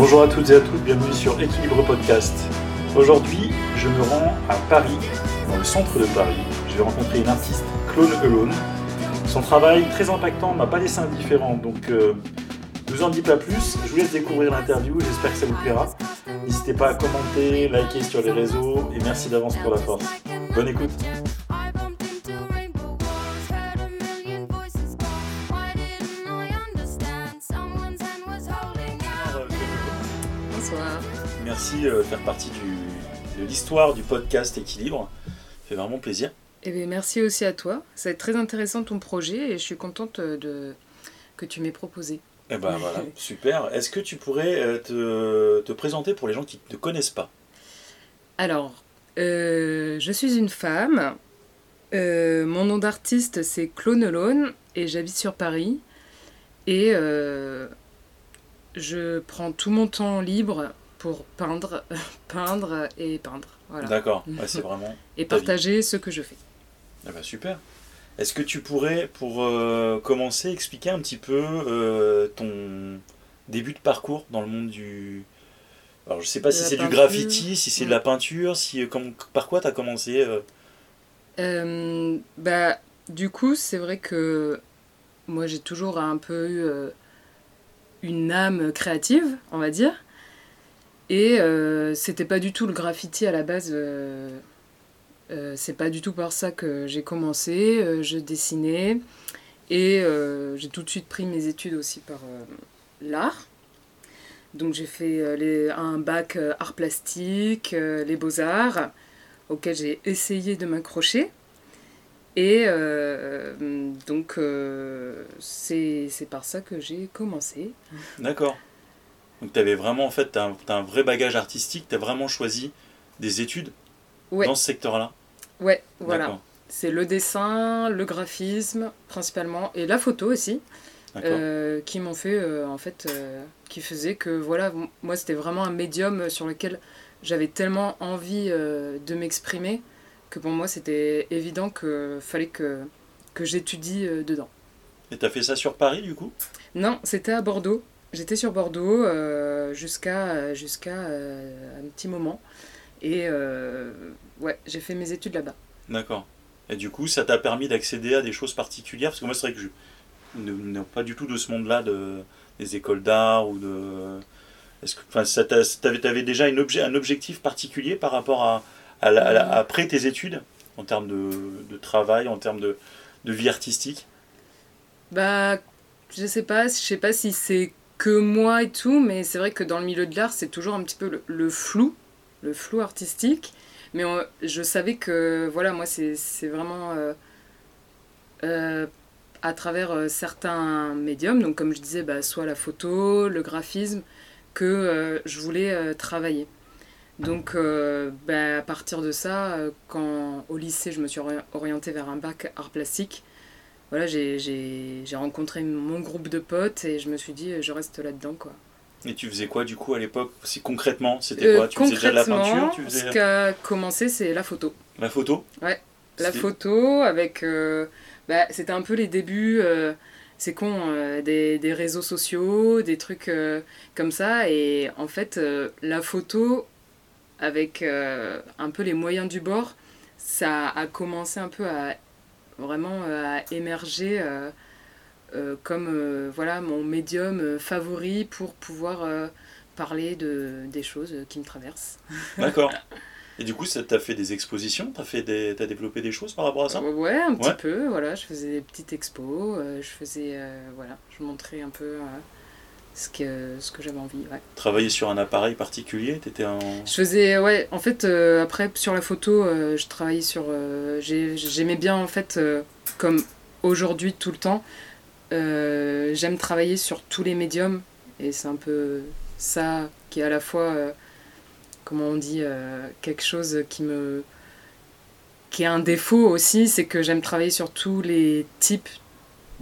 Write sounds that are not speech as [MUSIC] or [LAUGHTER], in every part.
Bonjour à toutes et à tous, bienvenue sur Équilibre Podcast. Aujourd'hui, je me rends à Paris, dans le centre de Paris. Je vais rencontrer une artiste, Clone Alone. Son travail très impactant m'a pas laissé indifférent, donc euh, ne vous en dis pas plus. Je vous laisse découvrir l'interview, j'espère que ça vous plaira. N'hésitez pas à commenter, liker sur les réseaux et merci d'avance pour la force. Bonne écoute. Euh, faire partie du- de l'histoire du podcast Équilibre. Ça fait vraiment plaisir. Eh bien, merci aussi à toi. Ça va être très intéressant ton projet et je suis contente de... que tu m'aies proposé. Eh ben voilà, [LAUGHS] super. Est-ce que tu pourrais euh, te, te présenter pour les gens qui ne te connaissent pas? Alors, euh, je suis une femme. Euh, mon nom d'artiste, c'est Clone Alone et j'habite sur Paris. Et euh, je prends tout mon temps libre pour peindre, [LAUGHS] peindre et peindre. Voilà. D'accord, Ouais, c'est [LAUGHS] vraiment. Et vie. partager ce que je fais. Eh ben, super. Est-ce que tu pourrais, pour euh, commencer, expliquer un petit peu euh, ton début de parcours dans le monde du. Alors, je sais pas De si c'est du graffiti, si c'est de la peinture, si, euh, comme, par quoi tu as commencé euh, bah, du coup, c'est vrai que moi, j'ai toujours un peu eu une âme créative, on va dire. Et euh, c'était pas du tout le graffiti à la base. euh, euh, c'est pas du tout par ça que j'ai commencé. je dessinais. Et j'ai tout de suite pris mes études aussi par l'art. Donc j'ai fait un bac euh, art plastique, les beaux-arts, auquel j'ai essayé de m'accrocher. Et donc c'est par ça que j'ai commencé. D'accord. Donc, tu avais vraiment, en fait, tu as, un vrai bagage artistique, tu as vraiment choisi des études Ouais. dans ce secteur-là. Ouais, voilà. C'est le dessin, le graphisme principalement, et la photo aussi. Euh, qui m'ont fait euh, en fait euh, qui faisait que voilà moi c'était vraiment un médium sur lequel j'avais tellement envie de m'exprimer que pour moi c'était évident que fallait que que j'étudie dedans Et tu as fait ça sur Paris, du coup? Non c'était à Bordeaux j'étais sur Bordeaux euh, jusqu'à jusqu'à euh, un petit moment et euh, ouais j'ai fait mes études là-bas D'accord. Et du coup, ça t'a permis d'accéder à des choses particulières? Parce que moi, c'est vrai que je ne, ne- pas du tout de ce monde-là, de, des écoles d'art ou de. Est-ce que, enfin, ça t'avais, t'avais déjà une objet, un objectif particulier par rapport à, à la- à la- après tes études, en termes de, de travail, en termes de, de vie artistique? Bah, je sais pas, je sais pas si c'est que moi et tout, mais c'est vrai que dans le milieu de l'art, c'est toujours un petit peu le, flou, le flou artistique. Mais je savais que, voilà, moi, c'est vraiment euh, euh, à travers euh, certains médiums, donc comme je disais, bah, soit la photo, le graphisme, que je voulais travailler. Donc, bah, à partir de ça, quand au lycée, je me suis ori- orientée vers un bac art plastique, voilà, j'ai- rencontré mon groupe de potes et je me suis dit, euh, je reste là-dedans, quoi. Et tu faisais quoi, du coup, à l'époque Si concrètement, c'était Euh, quoi? Tu faisais déjà de la peinture Tu faisais ce qui a commencé, c'est la photo. la photo? La C'était- photo avec... euh, bah, C'était un peu les débuts, euh, c'est con, des, des réseaux sociaux, des trucs comme ça. Et en fait, la photo, avec un peu les moyens du bord, ça a commencé un peu à vraiment euh, à émerger euh, euh, comme euh, voilà mon médium euh, favori pour pouvoir euh, parler de, des choses qui me traversent. [LAUGHS] D'accord. Et du coup, ça t'a fait des expositions? T'as fait des... t'as développé des choses par rapport à ça? Euh, Ouais, un petit Ouais. peu, voilà, je faisais des petites expos, euh, je faisais, euh, voilà, je montrais un peu euh, ce que, ce que j'avais envie, ouais. Travailler sur un appareil particulier T'étais en... Je faisais, ouais, en fait, euh, après, sur la photo, euh, je travaillais sur, euh, j'ai- j'aimais bien, en fait, comme aujourd'hui, tout le temps, j'aime travailler sur tous les médiums, et c'est un peu ça qui est à la fois, comment on dit, quelque chose qui me qui est un défaut aussi, c'est que j'aime travailler sur tous les types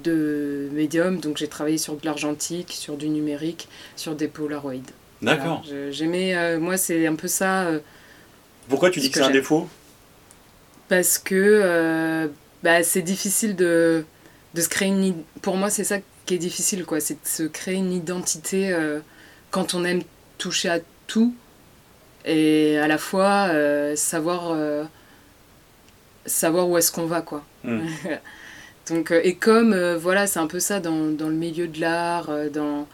de médiums. Donc j'ai travaillé sur de l'argentique, sur du numérique, sur des polaroids. D'accord. Voilà, J'aimais, euh, moi c'est un peu ça, euh, Pourquoi tu dis que que c'est un défaut? Parce que euh, bah, c'est difficile de, de se créer une... Pour moi c'est ça qui est difficile, quoi. C'est de se créer une identité quand on aime toucher à tout et à la fois savoir, savoir où est-ce qu'on va, quoi. Mm. [LAUGHS] Donc, euh, et comme, euh, voilà, c'est un peu ça dans, dans le milieu de l'art, euh, dans,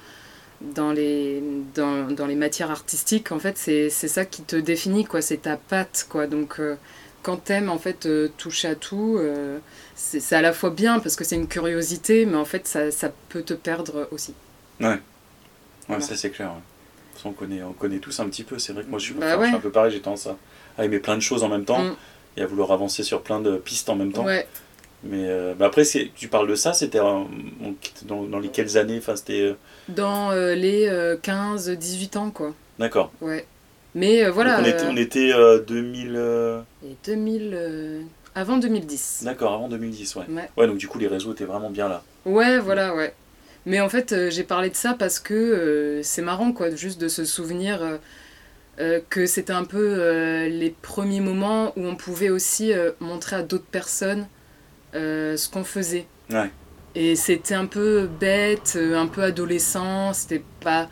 dans, les, dans, dans les matières artistiques, en fait, c'est ça qui te définit, quoi. C'est ta patte, quoi. Donc, quand t'aimes, en fait, euh, toucher à tout, euh, c'est à la fois bien parce que c'est une curiosité, mais en fait, ça, ça peut te perdre aussi. Ouais, ouais Voilà. ça c'est clair. ouais. On connaît, on connaît tous un petit peu. C'est vrai que moi je suis, Bah enfin, je suis ouais. un peu pareil, j'ai tendance à, à aimer plein de choses en même temps Mm. et à vouloir avancer sur plein de pistes en même temps. Ouais. Mais euh, bah après, tu parles de ça, c'était dans, dans les quelles années Enfin, c'était. euh, Dans euh, les 15-18 ans, quoi. D'accord. Ouais. Mais euh, voilà. Donc on était, euh, on était euh, 2000. euh, et 2000, euh, avant 2010. D'accord, avant 2010, ouais. Ouais. Ouais, donc du coup, les réseaux étaient vraiment bien là. Ouais, voilà, ouais. Mais en fait, euh, j'ai parlé de ça parce que euh, c'est marrant, quoi, juste de se souvenir euh, euh, que c'était un peu euh, les premiers moments où on pouvait aussi euh, montrer à d'autres personnes euh, ce qu'on faisait. Ouais. Et c'était un peu bête, euh, un peu adolescent, c'était pas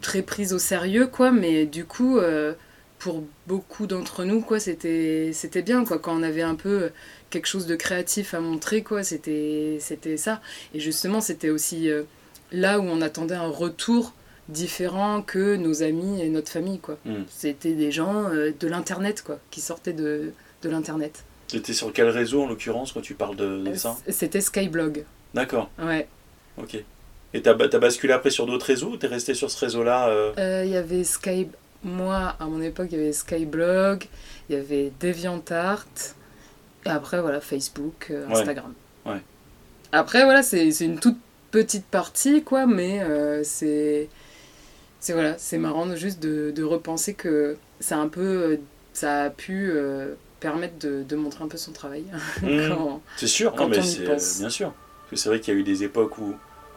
très pris au sérieux, quoi, mais du coup, euh, pour beaucoup d'entre nous, quoi, c'était c'était bien, quoi, quand on avait un peu quelque chose de créatif à montrer, quoi, c'était c'était ça. Et justement, c'était aussi euh, là où on attendait un retour différent que nos amis et notre famille, quoi. Mm. C'était des gens euh, de l'internet, quoi, qui sortaient de, de l'internet. C'était sur quel réseau en l'occurrence quand tu parles de, de ça C'était Skyblog, D'accord, ouais. ok. Et t'as as basculé après sur d'autres réseaux ou t'es resté sur ce réseau-là euh, Euh, Il y avait Sky... Moi, à mon époque, il y avait Skyblog, il y avait DeviantArt, et après, voilà, Facebook, euh. Instagram. Ouais. Après, voilà, c'est une toute petite partie, quoi, mais euh, c'est... C'est voilà, c'est marrant juste de, de repenser que ça a un peu... euh, Ça a pu euh, permettre de, de montrer un peu son travail. [LAUGHS] Quand- C'est sûr, quand non, mais on y c'est pense. bien sûr. Parce que c'est vrai qu'il y a eu des époques où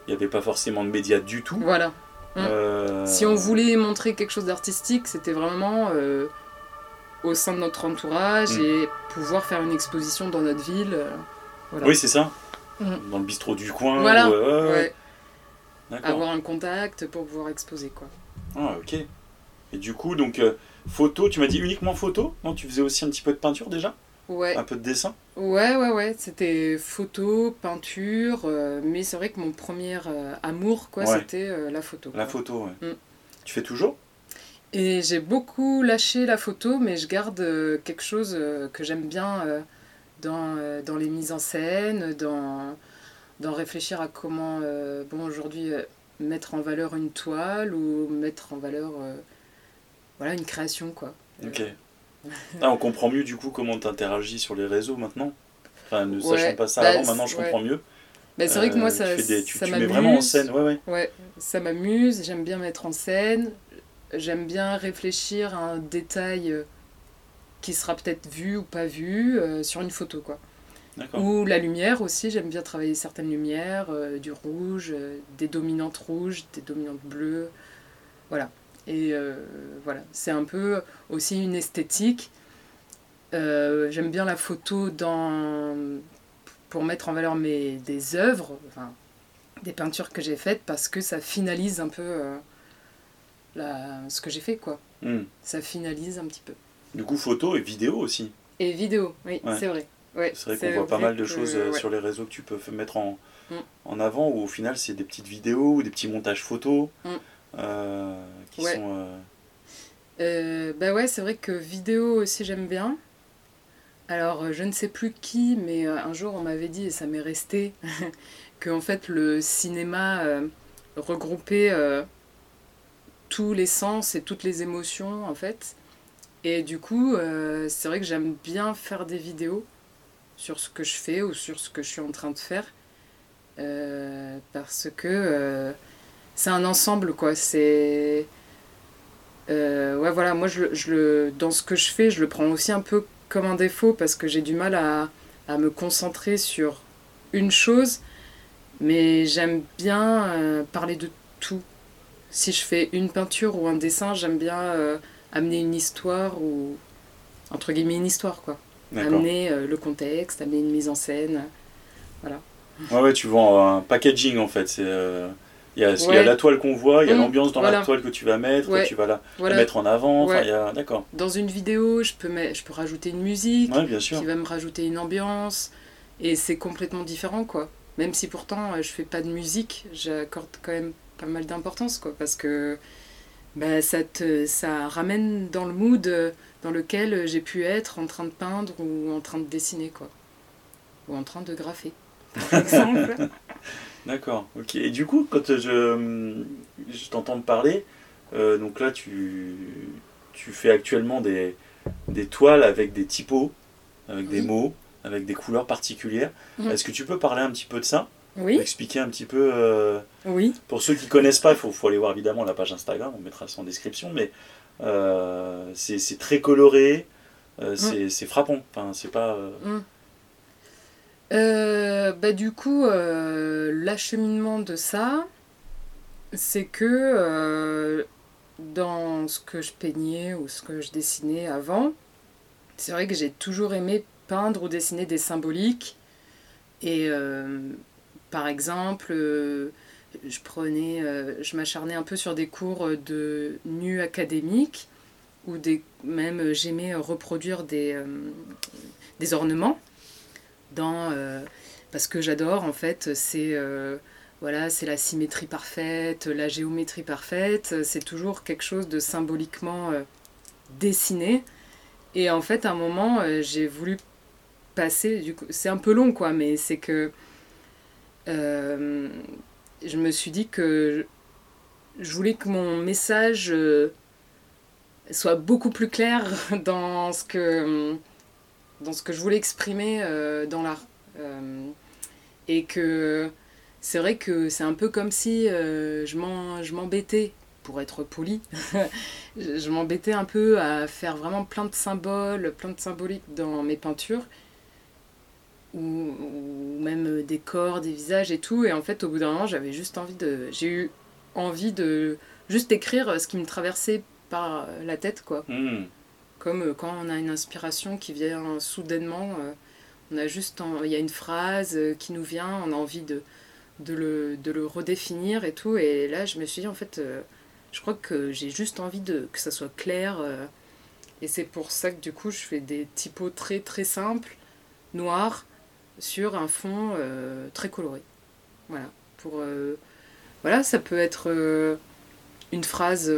il n'y avait pas forcément de médias du tout. Voilà. Euh, Si on voulait montrer quelque chose d'artistique, c'était vraiment euh, au sein de notre entourage Mm. et pouvoir faire une exposition dans notre ville. euh, voilà. Oui, c'est ça. Dans le bistrot du coin. Voilà. ouais, D'accord. avoir un contact pour pouvoir exposer quoi. Ah, ok. Et du coup, donc, photo, tu m'as dit uniquement photo Non, tu faisais aussi un petit peu de peinture déjà Ouais, Un peu de dessin ouais, ouais, ouais. C'était photo, peinture, euh, mais c'est vrai que mon premier euh, amour quoi, Ouais. c'était euh, la photo. La quoi. photo, ouais. Mm. Tu fais toujours Et j'ai beaucoup lâché la photo, mais je garde quelque chose que j'aime bien dans, dans les mises en scène, dans, dans réfléchir à comment, bon, aujourd'hui, mettre en valeur une toile ou mettre en valeur, voilà, une création, quoi. Ok. Ah, on comprend mieux du coup comment tu interagis sur les réseaux maintenant? Enfin, ne Ouais, sachant pas ça bah, avant, maintenant je ouais. comprends mieux. Mais c'est vrai que moi, Euh, ça, tu, des- tu, ça tu mets m'amuse. vraiment en scène, ouais, ouais. Ouais, ça m'amuse, j'aime bien mettre en scène, j'aime bien réfléchir à un détail euh, qui sera peut-être vu ou pas vu euh, sur une photo, quoi. Ou la lumière aussi, j'aime bien travailler certaines lumières, euh, du rouge, des dominantes rouges, des dominantes bleues. Voilà. Et euh, voilà, c'est un peu aussi une esthétique. Euh, j'aime bien la photo dans... pour mettre en valeur mes... des œuvres, enfin, des peintures que j'ai faites, parce que ça finalise un peu euh, la... ce que j'ai fait, quoi. Hmm. Ça finalise un petit peu. Du coup, photo et vidéo aussi. Et vidéo, oui, Ouais. c'est vrai. Ouais, C'est vrai qu'on voit pas mal de choses sur les réseaux que tu peux mettre en, Mm. en avant, où au final c'est des petites vidéos ou des petits montages photos Mm. Euh, qui Ouais. sont. euh, Euh, bah ouais, c'est vrai que vidéo aussi j'aime bien. Alors je ne sais plus qui, mais un jour on m'avait dit, et ça m'est resté, [LAUGHS] que en fait le cinéma euh, regroupait euh, tous les sens et toutes les émotions en fait. Et du coup, euh, c'est vrai que j'aime bien faire des vidéos sur ce que je fais ou sur ce que je suis en train de faire. Parce que c'est un ensemble quoi. C'est. Euh, ouais, voilà, moi, je, le- je le, dans ce que je fais, je le prends aussi un peu comme un défaut parce que j'ai du mal à, à me concentrer sur une chose, mais j'aime bien euh, parler de tout. Si je fais une peinture ou un dessin, j'aime bien euh, amener une histoire ou, entre guillemets, une histoire, quoi. Amener le contexte, amener une mise en scène. Ouais, ouais, tu vends un packaging en fait. C'est euh, Il y a, il y a Ouais. la toile qu'on voit, il y a Mm, l'ambiance dans la toile que tu vas mettre, Ouais. que tu vas la, mettre en avant. Ouais. il y a... D'accord. Dans une vidéo, je peux, mettre, je peux rajouter une musique Ouais, bien sûr. qui va me rajouter une ambiance. Et c'est complètement différent, quoi. Même si pourtant euh, je fais pas de musique, j'accorde quand même pas mal d'importance, quoi. Parce que bah, ça, te, ça ramène dans le mood euh, dans lequel j'ai pu être en train de peindre ou en train de dessiner, quoi. Ou en train de graffer, par [LAUGHS] exemple. D'accord, ok. Et du coup, quand je, je t'entends te parler, euh, donc là, tu, tu fais actuellement des, des toiles avec des typos, avec des mots, avec des couleurs particulières. Mhm. Est-ce que tu peux parler un petit peu de ça? Oui, Expliquer un petit peu, euh, oui. pour ceux qui connaissent pas, il faut, faut aller voir évidemment la page Instagram, on mettra ça en description, mais euh, c'est très coloré, euh, c'est c'est frappant. Enfin, c'est pas. Mm. Euh, bah, du coup, euh, l'acheminement de ça, c'est que euh, dans ce que je peignais ou ce que je dessinais avant, c'est vrai que j'ai toujours aimé peindre ou dessiner des symboliques. Et par exemple, je prenais, je m'acharnais un peu sur des cours de nu académique ou des, même j'aimais reproduire des, des ornements euh, parce que j'adore en fait c'est euh, voilà c'est la symétrie parfaite la géométrie parfaite c'est toujours quelque chose de symboliquement euh, dessiné. Et en fait à un moment j'ai voulu passer du coup c'est un peu long quoi mais c'est que je me suis dit que je voulais que mon message soit beaucoup plus clair [LAUGHS] dans ce que dans ce que je voulais exprimer euh, dans l'art. Euh, et que c'est vrai que c'est un peu comme si euh, je m'embêtais, pour être poli, [LAUGHS] je m'embêtais un peu à faire vraiment plein de symboles, plein de symboliques dans mes peintures, ou, ou même des corps, des visages et tout. Et en fait, au bout d'un moment, j'avais juste envie de. J'ai eu envie de juste écrire ce qui me traversait par la tête, quoi. hmm. Comme euh, quand on a une inspiration qui vient soudainement, euh, on a juste il y a une phrase euh, qui nous vient, on a envie de, de, le, de le redéfinir et tout. Et là, je me suis dit, en fait, je crois que j'ai juste envie de, que ça soit clair. et c'est pour ça que du coup, je fais des typos très très simples, noirs, sur un fond très coloré. Voilà. Pour, voilà, ça peut être une phrase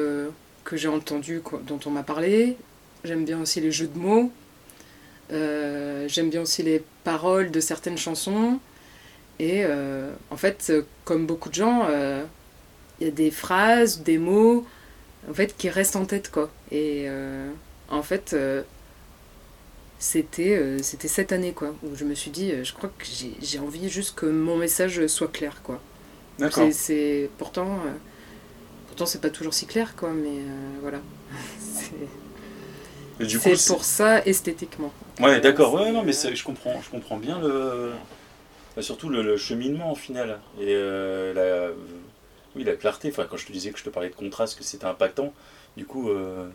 que j'ai entendue, dont on m'a parlé. J'aime bien aussi les jeux de mots. Euh, J'aime bien aussi les paroles de certaines chansons. Et euh, en fait, euh, comme beaucoup de gens, euh, il y a des phrases, des mots, en fait, qui restent en tête, quoi. Et en fait, c'était c'était cette année, quoi, où je me suis dit, je crois que j'ai envie juste que mon message soit clair, quoi. D'accord. C'est- pourtant, pourtant c'est pas toujours si clair, quoi, mais voilà. [LAUGHS] C'est- C'est pour ça esthétiquement. Ouais, d'accord. Ouais, non, mais c'est- je comprends, je comprends bien le, bah, surtout le, le cheminement au final et euh, la, oui, la clarté. Enfin, quand je te disais que je te parlais de contraste, que c'était impactant, du coup, euh,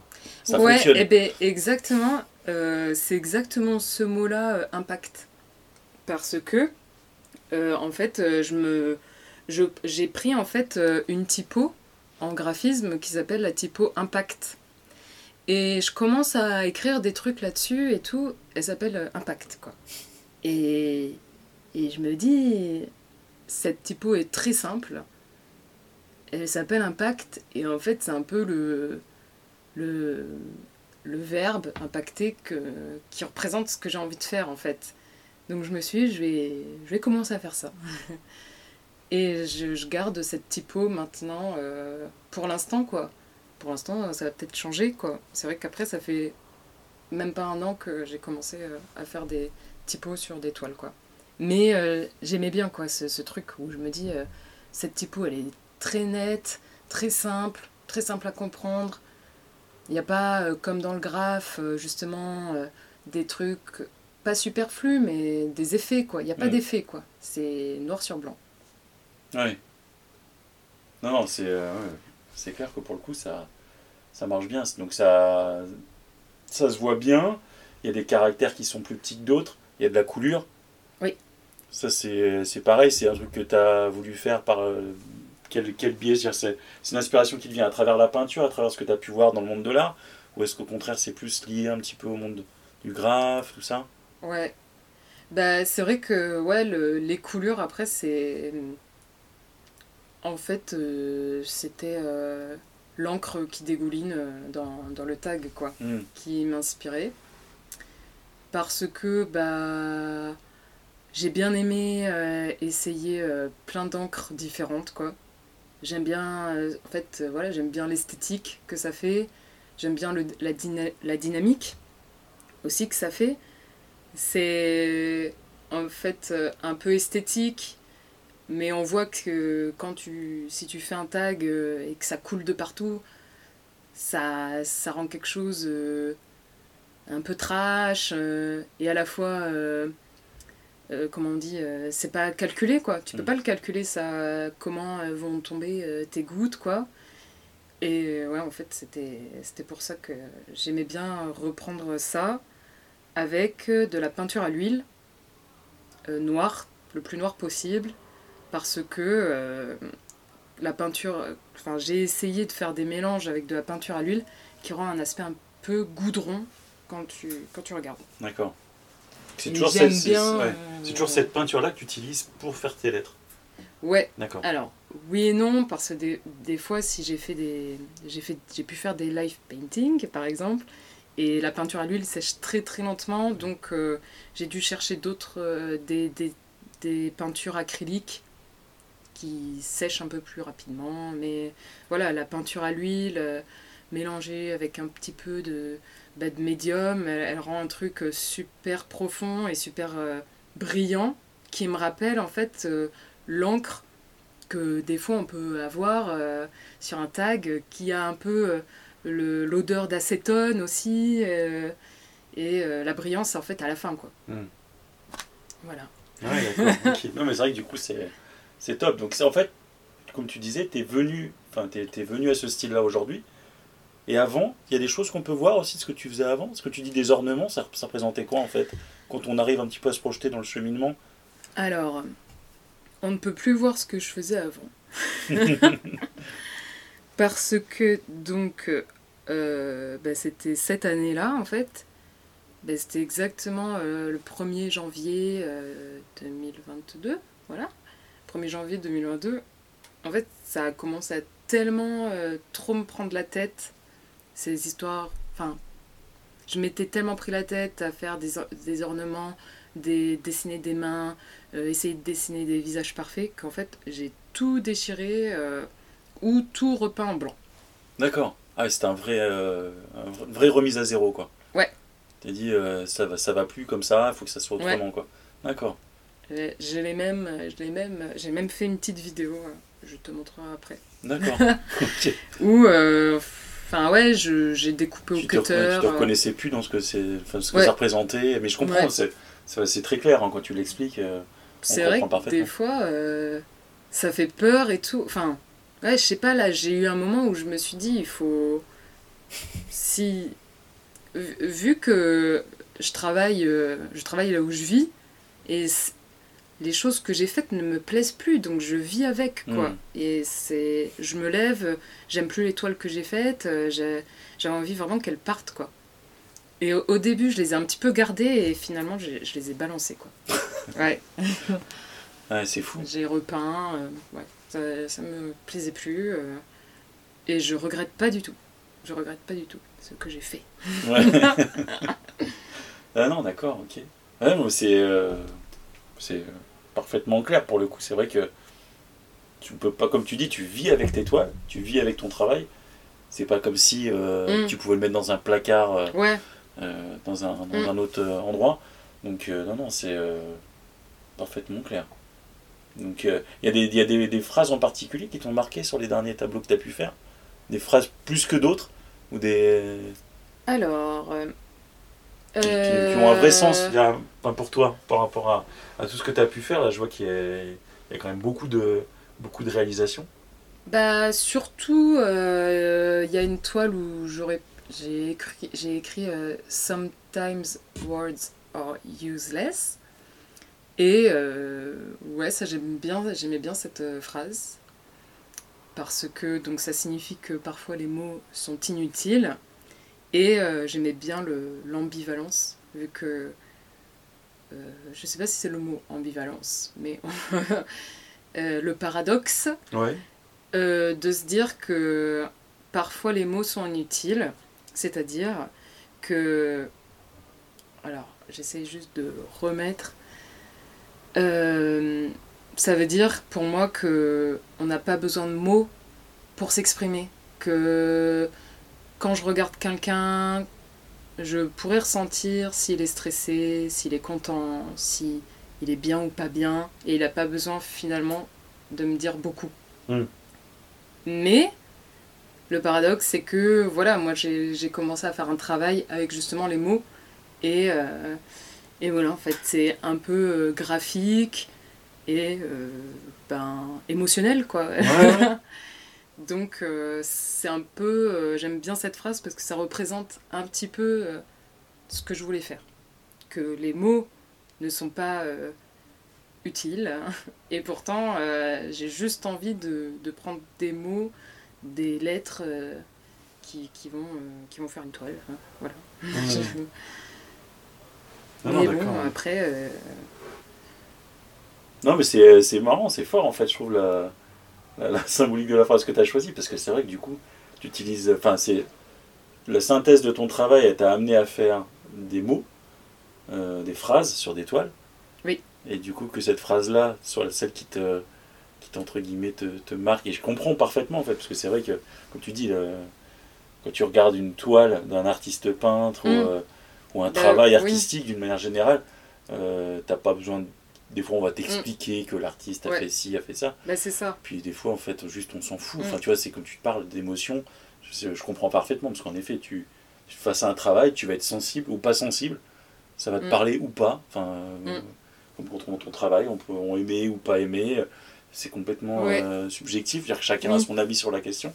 ça ouais, fonctionne. eh ben, exactement. euh, c'est exactement ce mot-là, euh, impact. Parce que, euh, en fait, euh, je me, je- j'ai pris en fait euh, une typo en graphisme qui s'appelle la typo impact. Et je commence à écrire des trucs là-dessus et tout. Elle s'appelle euh, impact, quoi. Et, et je me dis, cette typo est très simple. Elle s'appelle impact et en fait c'est un peu le, le, le verbe impacter que, qui représente ce que j'ai envie de faire en fait. Donc je me suis dit, je vais, je vais commencer à faire ça. [LAUGHS] Et je, je garde cette typo maintenant euh, pour l'instant quoi. Pour l'instant ça va peut-être changer quoi. C'est vrai qu'après ça fait même pas un an que j'ai commencé euh, à faire des typos sur des toiles quoi. Mais euh, j'aimais bien quoi ce, ce truc où je me dis euh, cette typo elle est très nette, très simple, très simple à comprendre. Il n'y a pas, euh, comme dans le graphe, justement, des trucs pas superflus, mais des effets, quoi. Il n'y a pas Mm. d'effets, quoi. C'est noir sur blanc. Ouais. Non, non, c'est ouais, c'est clair que pour le coup, ça, ça marche bien. Donc ça, ça se voit bien. Il y a des caractères qui sont plus petits que d'autres. Il y a de la coulure. Oui. Ça, c'est pareil. C'est un truc que tu as voulu faire par, euh, quel, quel biais? C'est c'est une inspiration qui te vient à travers la peinture, à travers ce que tu as pu voir dans le monde de l'art? Ou est-ce qu'au contraire, c'est plus lié un petit peu au monde du graphe, tout ça? Ouais. Bah, c'est vrai que ouais, le- les coulures, après, c'est. En fait, euh, c'était euh, l'encre qui dégouline euh, dans, dans le tag, quoi, Hmm. qui m'inspirait. Parce que, bah. J'ai bien aimé euh, essayer plein d'encres différentes, quoi. J'aime bien, en fait, voilà, j'aime bien l'esthétique que ça fait. J'aime bien le, la, dyna- la dynamique aussi que ça fait. C'est en fait un peu esthétique, mais on voit que quand tu, si tu fais un tag euh, et que ça coule de partout, ça, ça rend quelque chose euh, un peu trash euh, et à la fois, comment on dit, c'est pas calculé quoi. Tu peux Mm. pas le calculer ça, comment vont tomber tes gouttes quoi. Et ouais, en fait, c'était c'était pour ça que j'aimais bien reprendre ça avec de la peinture à l'huile euh, noire, le plus noir possible, parce que euh, la peinture, euh, enfin j'ai essayé de faire des mélanges avec de la peinture à l'huile qui rend un aspect un peu goudron quand tu, quand tu regardes. D'accord. C'est toujours, cette, c'est- ouais. euh, C'est toujours cette peinture-là que tu utilises pour faire tes lettres. Ouais, D'accord. alors oui et non, parce que des, des fois, si j'ai fait des. J'ai fait- j'ai pu faire des live painting par exemple, et la peinture à l'huile sèche très très lentement, donc euh, j'ai dû chercher d'autres. euh, des, des, des peintures acryliques qui sèchent un peu plus rapidement, mais voilà, la peinture à l'huile euh, mélangée avec un petit peu de, bah, de médium, elle, elle rend un truc euh, super profond et super euh, brillant qui me rappelle en fait euh, l'encre que des fois on peut avoir euh, sur un tag qui a un peu l'odeur d'acétone aussi et la brillance en fait à la fin quoi. Hmm. Voilà. Ouais. Non, mais c'est vrai que du coup, c'est, c'est top. Donc, c'est en fait, comme tu disais, t'es venu, enfin, t'es, t'es venu à ce style-là aujourd'hui. Et avant, il y a des choses qu'on peut voir aussi de ce que tu faisais avant. Ce que tu dis des ornements, ça, ça représentait quoi en fait Quand on arrive un petit peu à se projeter dans le cheminement? Alors, on ne peut plus voir ce que je faisais avant. [LAUGHS] Parce que, donc, euh, bah, c'était cette année-là, en fait. Bah, c'était exactement euh, le 1er janvier euh, 2022. Voilà. 1er janvier 2022. En fait, ça a commencé à tellement euh, trop me prendre la tête. Ces histoires. Enfin, je m'étais tellement pris la tête à faire des, or- des ornements, des, dessiner des mains, euh, essayer de dessiner des visages parfaits, qu'en fait j'ai tout déchiré euh, ou tout repeint en blanc. D'accord. Ah, c'était un vrai, un vrai- vraie remise à zéro, quoi. Ouais. T'as dit, ça, va, ça va plus comme ça, il faut que ça soit autrement, quoi. D'accord. J'ai je l'ai même, je l'ai même, j'ai même fait une petite vidéo, euh, je te montrerai après. D'accord. [LAUGHS] ok. Où, euh, enfin ouais, j'ai découpé au Tu cutter. tu te euh, reconnaissais plus dans ce que, c'est, ce que Ouais. ça représentait, mais je comprends, Ouais. c'est, très clair hein, quand tu l'expliques. euh, C'est vrai que des fois, ça fait peur et tout. Enfin, ouais, je sais pas, là, j'ai eu un moment où je me suis dit, il faut. Si. vu- que je travaille, je travaille là où je vis, et les choses que j'ai faites ne me plaisent plus, donc je vis avec, quoi. Mm. Et c'est. Je me lève, j'aime plus les toiles que j'ai faites, euh, j'ai j'ai envie vraiment qu'elles partent, quoi. Et au, au début, je les ai un petit peu gardées, et finalement, je les ai balancées, quoi. [LAUGHS] Ouais. Ouais, c'est fou. J'ai repeint, euh, ouais, ça, ça me plaisait plus. euh, et je regrette pas du tout. Je regrette pas du tout ce que j'ai fait. Ouais. [LAUGHS] ah non, d'accord, ok. Ouais, non, c'est, euh, c'est parfaitement clair pour le coup. C'est vrai que tu peux pas, comme tu dis, tu vis avec tes toiles, tu vis avec ton travail. C'est pas comme si euh, Mm. tu pouvais le mettre dans un placard, euh, Ouais, euh, dans, un, dans Mm. un autre endroit. Donc, non, non, c'est parfaitement clair. Donc, il y a, des, il y a des, des phrases en particulier qui t'ont marqué sur les derniers tableaux que tu as pu faire? Des phrases plus que d'autres? Ou des. alors. Qui, ont un vrai sens pour toi par rapport à, tout ce que tu as pu faire. Là, je vois qu'il y, a- quand même beaucoup de, beaucoup de réalisations. Bah, surtout, euh, il y a une toile où. J'ai écrit, j'ai écrit euh, Sometimes words are useless. Et euh, ouais, ça j'aime bien, j'aimais bien cette phrase. parce que donc ça signifie que parfois les mots sont inutiles. Et euh, j'aimais bien l'ambivalence, vu que je je sais pas si c'est le mot ambivalence, mais [LAUGHS] le paradoxe de se dire que parfois les mots sont inutiles, c'est-à-dire que... Alors, j'essaie juste de remettre... Euh, ça veut dire pour moi que on n'a pas besoin de mots pour s'exprimer. Que quand je regarde quelqu'un, je pourrais ressentir s'il est stressé, s'il est content, si il est bien ou pas bien, et il n'a pas besoin finalement de me dire beaucoup. Hmm. Mais le paradoxe, c'est que voilà, moi j'ai commencé à faire un travail avec justement les mots. Et, euh, et voilà, en fait, c'est un peu euh, graphique et euh, ben, émotionnel, quoi. [LAUGHS] Donc c'est un peu. J'aime bien cette phrase parce que ça représente un petit peu ce que je voulais faire. Que les mots ne sont pas utiles. Et pourtant, j'ai juste envie de, de prendre des mots des lettres euh, qui, qui, vont, euh, qui vont faire une toile. Hein, voilà. [LAUGHS] mais bon, après. Euh, non, mais c'est marrant, c'est fort en fait, je trouve, la, la, symbolique de la phrase que tu as choisie, parce que c'est vrai que du coup, tu utilises. Enfin, c'est. La synthèse de ton travail t'a amené à faire des mots, des phrases sur des toiles. Oui. Et du coup, que cette phrase-là soit celle qui te qui entre guillemets te, te, marque. Et je comprends parfaitement en fait, parce que c'est vrai que, comme tu dis, quand tu regardes une toile d'un artiste peintre ou, mm. euh, ou, un bah, travail artistique d'une manière générale, euh, t'as pas besoin Des fois, on va t'expliquer que l'artiste a fait ci, a fait ça. Bah, c'est ça. Puis des fois, en fait, juste on s'en fout. Enfin, mm. tu vois, c'est quand tu te parles d'émotion, je, je, comprends parfaitement, parce qu'en effet, tu, face à un travail, tu vas être sensible ou pas sensible. Ça va te mm. parler ou pas. Enfin, comme quand on, ton travail, on peut on aimer ou pas aimer c'est complètement euh, subjectif, dire que chacun a son avis sur la question.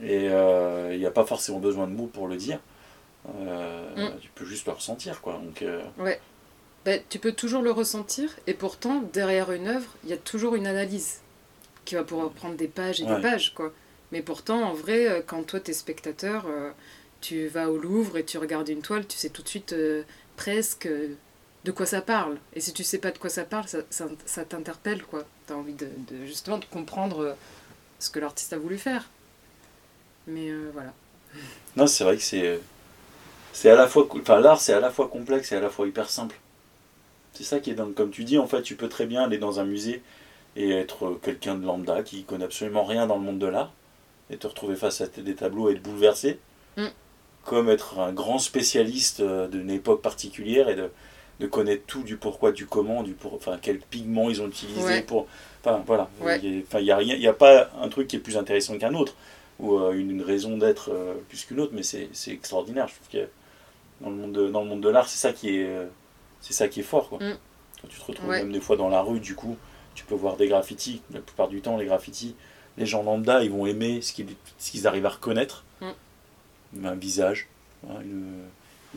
Et euh, il n'y a pas forcément besoin de mots pour le dire. Euh, mm. Tu peux juste le ressentir, quoi. Donc, ouais. Ben, tu peux toujours le ressentir, et pourtant, derrière une œuvre, il y a toujours une analyse qui va pouvoir prendre des pages et des pages, quoi. Mais pourtant, en vrai, quand toi, t'es spectateur, tu vas au Louvre et tu regardes une toile, tu sais tout de suite presque de quoi ça parle. Et si tu sais pas de quoi ça parle, ça, ça, t'interpelle, quoi. Tu as envie de, justement de comprendre euh, ce que l'artiste a voulu faire. Mais euh, voilà. Non, c'est vrai que c'est. C'est à la fois. Enfin, l'art, c'est à la fois complexe et à la fois hyper simple. C'est ça qui est donc Comme tu dis, en fait, tu peux très bien aller dans un musée et être quelqu'un de lambda qui connaît absolument rien dans le monde de l'art et te retrouver face à des tableaux et être bouleversé. Mm. Comme être un grand spécialiste euh, d'une époque particulière et de de connaître tout du pourquoi, du comment, du pour, enfin quels pigments ils ont utilisé pour, enfin voilà, il n'y a, rien, il a pas un truc qui est plus intéressant qu'un autre ou euh, une, raison d'être euh, plus qu'une autre, mais c'est extraordinaire. Je trouve que dans le monde de, dans le monde de l'art, c'est ça qui est, euh, c'est ça qui est fort quoi. Mm. Quand tu te retrouves même des fois dans la rue, du coup, tu peux voir des graffitis. La plupart du temps, les graffitis, les gens lambda, ils vont aimer ce qu'ils, ce qu'ils arrivent à reconnaître, mm. un visage, une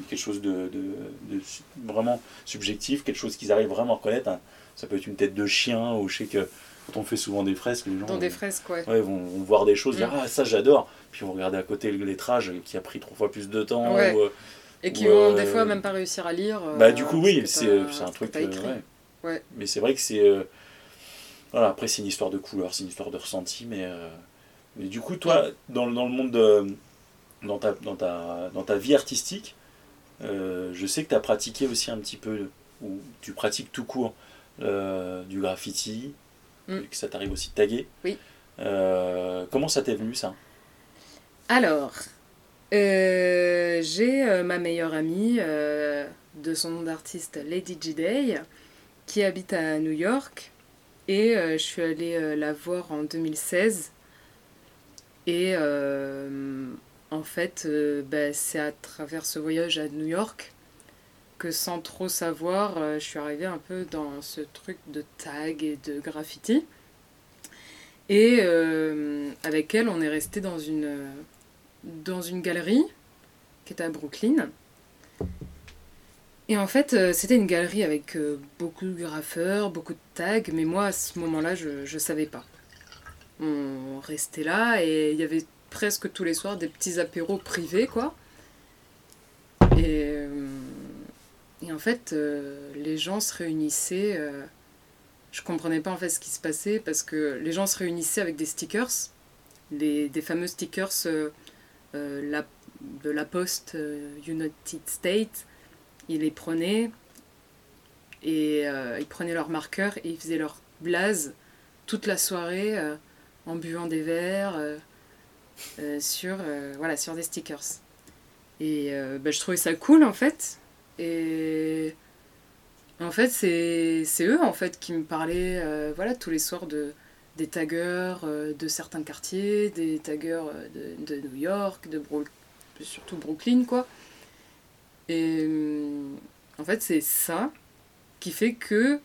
quelque chose de, de, vraiment subjectif, quelque chose qu'ils arrivent vraiment à reconnaître. Hein. Ça peut être une tête de chien, ou je sais que quand on fait souvent des fresques, les gens Dans des fresques, ouais. vont, voir des choses, dire mm. Ah, ça j'adore. Puis ils vont regarder à côté le lettrage qui a pris trois fois plus de temps. Euh, et qui vont des fois même pas réussir à lire. bah, du coup, oui, c'est un truc. Euh, ouais. Mais c'est vrai que c'est. Euh, voilà, après, c'est une histoire de couleur, c'est une histoire de ressenti, mais. Mais du coup, toi, dans, dans le monde de, dans, ta, dans, ta, dans ta vie artistique, euh, je sais que tu as pratiqué aussi un petit peu, ou tu pratiques tout court, euh, du graffiti, mm. que ça t'arrive aussi de taguer. Oui. Euh, comment ça t'est venu ça? Alors, j'ai ma meilleure amie de son nom d'artiste Lady G Day qui habite à New York et je suis allée la voir en 2016 et en fait, euh, bah, c'est à travers ce voyage à New York que sans trop savoir, euh, je suis arrivée un peu dans ce truc de tag et de graffiti. Et euh, avec elle, on est resté dans une, dans une galerie qui est à Brooklyn. Et en fait, c'était une galerie avec beaucoup de graffeurs, beaucoup de tags, mais moi, à ce moment-là, je ne savais pas. on restait là et il y avait presque tous les soirs des petits apéros privés, quoi. Et, euh, en fait, euh, les gens se réunissaient. euh, je comprenais pas en fait ce qui se passait parce que les gens se réunissaient avec des stickers, les, des fameux stickers euh, euh, la- de la poste euh, United States. Ils les prenaient et euh, ils prenaient leur marqueur et ils faisaient leur blase toute la soirée euh, en buvant des verres euh, euh, sur, euh, voilà, sur des stickers. Et euh, bah, je trouvais ça cool en fait. Et en fait, c'est eux en fait qui me parlaient euh, voilà, tous les soirs de, des taggers euh, de certains quartiers, des taggers euh, de, New York, de surtout Brooklyn quoi. Et euh, en fait, c'est ça qui fait que,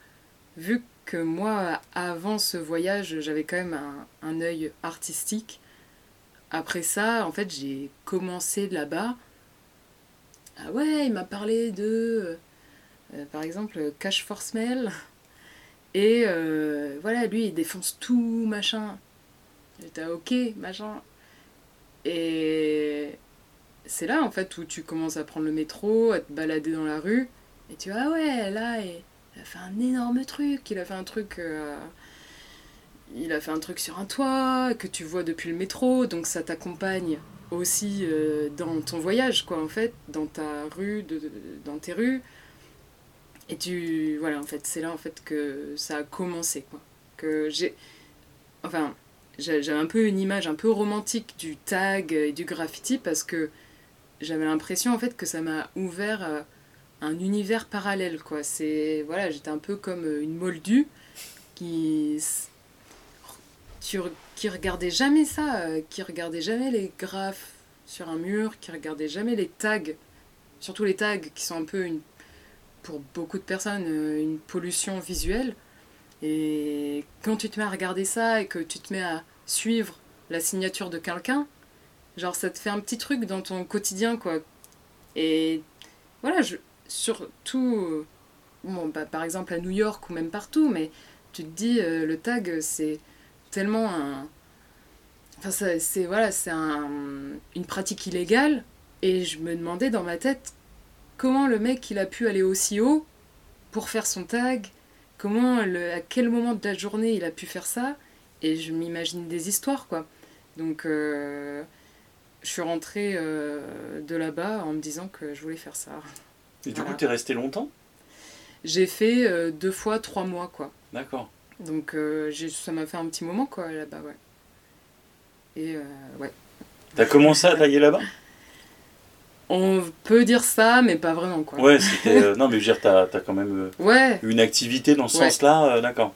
vu que moi, avant ce voyage, j'avais quand même un, œil artistique, après ça, en fait, j'ai commencé là-bas. Ah ouais, il m'a parlé de, par exemple, Cash for Smell. Et euh, voilà, lui, il défonce tout, machin. J'étais ah, ok, machin. Et c'est là, en fait, où tu commences à prendre le métro, à te balader dans la rue. Et tu vois, ah ouais, là, il a fait un énorme truc. Il a fait un truc. euh, il a fait un truc sur un toit que tu vois depuis le métro, donc ça t'accompagne aussi euh, dans ton voyage, quoi, en fait, dans ta rue, dans tes rues. Et tu. Voilà, en fait, c'est là, en fait, que ça a commencé, quoi. Que j'ai. Enfin, j'avais un peu une image un peu romantique du tag et du graffiti parce que j'avais l'impression, en fait, que ça m'a ouvert. euh, un univers parallèle quoi c'est voilà j'étais un peu comme euh, une moldue qui qui regardait jamais ça euh, qui regardait jamais les graphes sur un mur qui regardait jamais les tags surtout les tags qui sont un peu une pour beaucoup de personnes euh, une pollution visuelle et quand tu te mets à regarder ça et que tu te mets à suivre la signature de quelqu'un genre ça te fait un petit truc dans ton quotidien quoi et voilà je, surtout, euh, bon, bah, par exemple à New York ou même partout, mais tu te dis, euh, le tag, c'est tellement un. Enfin, c'est voilà, un, une pratique illégale, et je me demandais dans ma tête comment le mec il a pu aller aussi haut pour faire son tag, comment, le, à quel moment de la journée il a pu faire ça, et je m'imagine des histoires quoi. Donc, euh, je suis rentrée euh, de là-bas en me disant que je voulais faire ça. Et du Voilà. coup, t'es resté longtemps? J'ai fait euh, deux fois trois mois, quoi. D'accord. Donc ça m'a fait un petit moment, quoi, là-bas, ouais. Et ouais. T'as commencé à tailler là-bas? On peut dire ça, mais pas vraiment, quoi. Ouais, c'était. [LAUGHS] euh, non, mais je veux dire, t'as as quand même euh, Ouais, une activité dans ce Ouais. sens-là, euh, d'accord.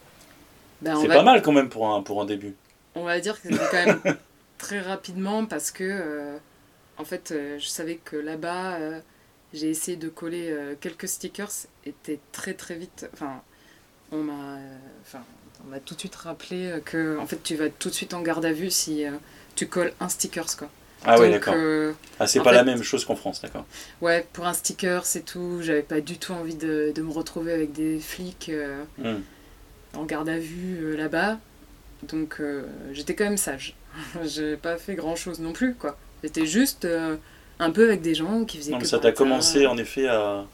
ben, on, C'est va, pas mal quand même pour un, pour un début. on va dire que c'était quand même [LAUGHS] très rapidement parce que, en fait, je savais que là-bas, j'ai essayé de coller quelques stickers, était très très vite. Enfin, on m'a on m'a tout de suite rappelé que, en fait, tu vas tout de suite en garde à vue si euh, tu colles un stickers, quoi. Ah ouais, Donc, d'accord. euh, Ah, c'est pas fait- la même chose qu'en France, d'accord. Ouais, pour un sticker, c'est tout. J'avais pas du tout envie de, de me retrouver avec des flics euh, Hmm. en garde à vue euh, là-bas. Donc j'étais quand même sage. [LAUGHS] J'ai pas fait grand chose non plus, quoi. J'étais juste un peu avec des gens qui faisaient Non, que mais ça parler t'a commencé en effet à,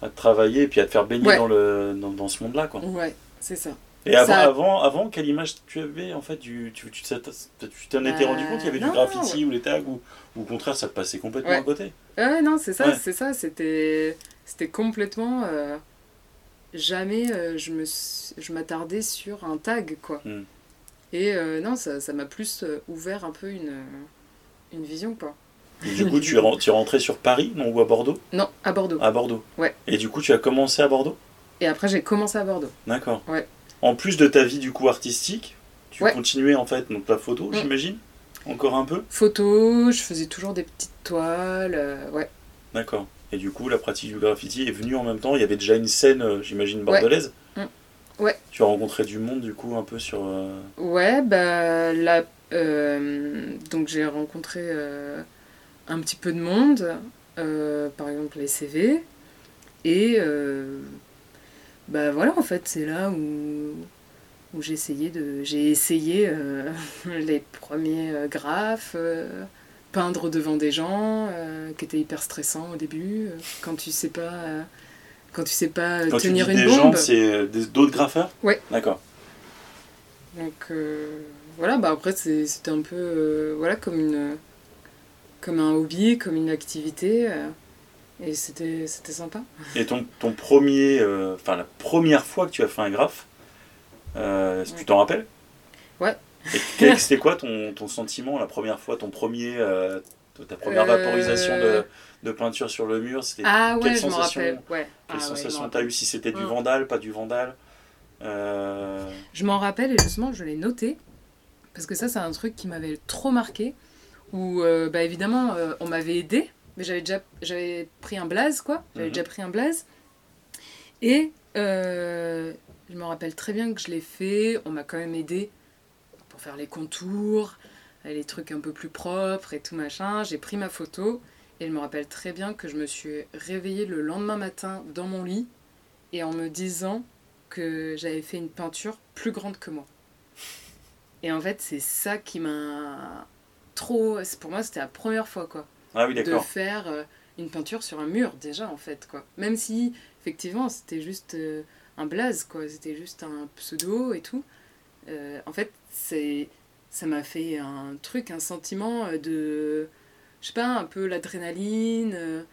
à travailler et puis à te faire baigner Ouais. dans, le, dans, dans ce monde-là, quoi. Ouais, c'est ça. Et avant, Ça- avant, avant, quelle image tu avais en fait du, Tu t'en tu étais Euh, rendu compte qu'il y avait du non, graffiti ou les tags ou, ou au contraire ça te passait complètement Ouais. à côté? Ouais, non, c'est ça, Ouais. c'est ça. C'était, c'était complètement. euh, jamais euh, je, me, suis- je m'attardais sur un tag, quoi. Hmm. Et euh, non, ça, ça m'a plus euh, ouvert un peu une, une vision, quoi. Et du coup, tu es rentré sur Paris, non, ou à Bordeaux? Non, à Bordeaux. À Bordeaux. Ouais. Et du coup, tu as commencé à Bordeaux? Et après, j'ai commencé à Bordeaux. D'accord. Ouais. En plus de ta vie du coup artistique, tu Ouais. continuais en fait donc la photo, Mm. j'imagine? Encore un peu? Photo, je faisais toujours des petites toiles, euh, ouais. D'accord. Et du coup, la pratique du graffiti est venue en même temps. Il y avait déjà une scène, euh, j'imagine, bordelaise. Mm. Ouais. Tu as rencontré du monde du coup un peu sur. euh, Ouais, bah là, euh, donc j'ai rencontré un petit peu de monde, par exemple les CV, et bah voilà, en fait, c'est là où, où j'ai essayé, de, j'ai essayé [LAUGHS] les premiers graphes, peindre devant des gens, qui étaient hyper stressant au début, quand tu sais pas quand tu sais pas Quand tenir tu dis une des bombe. gens, c'est d'autres graffeurs? Ouais. D'accord. Donc euh, voilà, bah après c'était un peu euh, voilà comme une comme un hobby, comme une activité euh, et c'était sympa. Et ton, ton premier, euh, enfin la première fois que tu as fait un graphe, euh, tu Ouais. t'en rappelles? Ouais. Et c'était quoi ton, ton sentiment la première fois, ton premier, euh, ta première Euh, vaporisation de, de peinture sur le mur C'était Ah ouais, quelle je sensation- rappelle. Ouais. Quelle Ah ouais, sensation rappelle. t'as eu Si c'était du Mm. vandal, pas du vandal Je m'en rappelle et justement je l'ai noté parce que ça c'est un truc qui m'avait trop marqué où bah évidemment on m'avait aidé mais j'avais déjà j'avais pris un blaze quoi j'avais Mhm. déjà pris un blaze et euh, je me rappelle très bien que je l'ai fait on m'a quand même aidé pour faire les contours les trucs un peu plus propres et tout machin j'ai pris ma photo et je me rappelle très bien que je me suis réveillée le lendemain matin dans mon lit et en me disant que j'avais fait une peinture plus grande que moi. Et en fait, c'est ça qui m'a trop. Pour moi, c'était la première fois, quoi. Ah De faire euh, une peinture sur un mur, déjà, en fait, quoi. Même si, effectivement, c'était juste euh, un blaze, quoi. C'était juste un pseudo et tout. Euh, en fait, c'est. Ça m'a fait un truc, un sentiment de. Je sais pas, un peu l'adrénaline.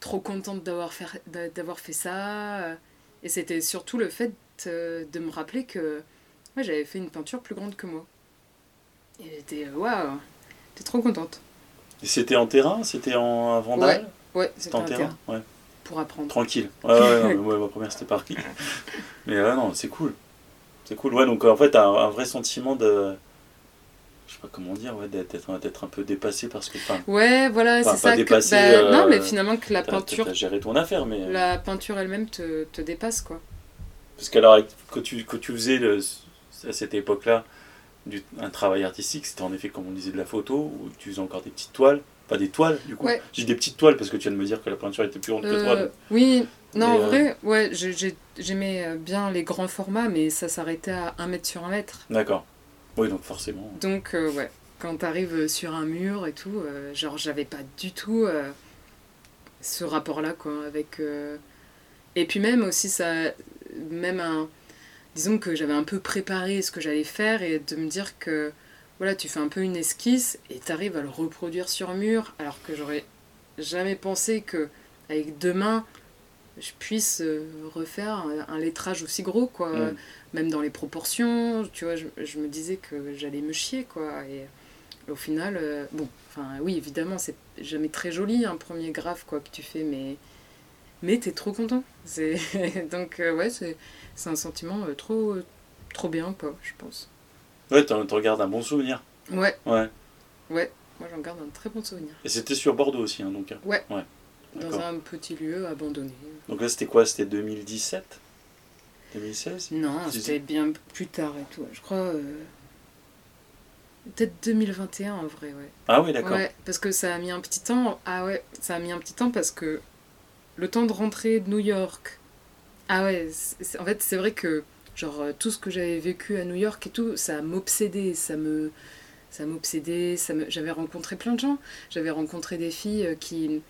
trop contente d'avoir fait, d'a- d'avoir fait ça. et c'était surtout le fait de me rappeler que ouais, j'avais fait une peinture plus grande que moi. Et j'étais waouh, j'étais trop contente. C'était en terrain C'était en vandal Ouais, C'était c'était en terrain terrain Ouais. pour apprendre. Tranquille. Ouais, ouais, non, mais [LAUGHS] ouais, ma première c'était par qui. Mais ouais, non, c'est cool. C'est cool. Ouais, donc en fait, t'as un, un vrai sentiment de. Je sais pas comment dire, ouais, d'être un peu dépassé parce que. Enfin, Ouais, voilà, c'est pas ça. que- dépasser, bah, euh, Non, mais finalement que la peinture, t'as géré ton affaire, mais. la peinture elle-même te, te dépasse quoi. Parce qu'alors, que tu, que tu faisais le- à cette époque-là du- un travail artistique, c'était en effet, comme on disait, de la photo, où tu faisais encore des petites toiles. Pas des toiles, du coup. Ouais. J'ai des petites toiles parce que tu viens de me dire que la peinture était plus grande que toi. Euh, donc- oui, non, Mais, en euh, vrai, ouais, j'ai- j'ai- j'aimais euh, bien les grands formats, mais ça s'arrêtait à un mètre sur un mètre. D'accord. Oui, donc forcément. Donc, euh, ouais, quand t'arrives sur un mur et tout, genre, j'avais pas du tout ce rapport-là, quoi, avec... Et puis même aussi, ça... Même un... Disons que j'avais un peu préparé ce que j'allais faire et de me dire que, voilà, tu fais un peu une esquisse et t'arrives à le reproduire sur mur, alors que j'aurais jamais pensé que, avec deux mains, je puisse euh, refaire un, un lettrage aussi gros, quoi Mm. même dans les proportions, tu vois, je, je me disais que j'allais me chier, quoi. Et au final, euh, bon, enfin, oui, évidemment, c'est jamais très joli un premier graphe, quoi, que tu fais, mais, mais t'es trop content. C'est [LAUGHS] donc, euh, ouais, c'est c'est un sentiment euh, trop, trop bien, quoi, je pense. Ouais, t'en regardes un bon souvenir. Ouais, Ouais. moi j'en garde un très bon souvenir. Et c'était sur Bordeaux aussi, hein, donc. hein. Ouais. Ouais. Dans un petit lieu abandonné. Donc là, c'était quoi? C'était 2017 2016 Non, c'était bien plus tard et tout. Je crois. euh, Peut-être 2021 en vrai, ouais. Ah oui, d'accord. Ouais, parce que ça a mis un petit temps. Ah ouais, ça a mis un petit temps parce que le temps de rentrer de New York. Ah ouais, en fait, c'est vrai que genre euh, tout ce que j'avais vécu à New York et tout, ça m'obsédait, ça me ça m'obsédait, ça me j'avais rencontré plein de gens, j'avais rencontré des filles euh, qui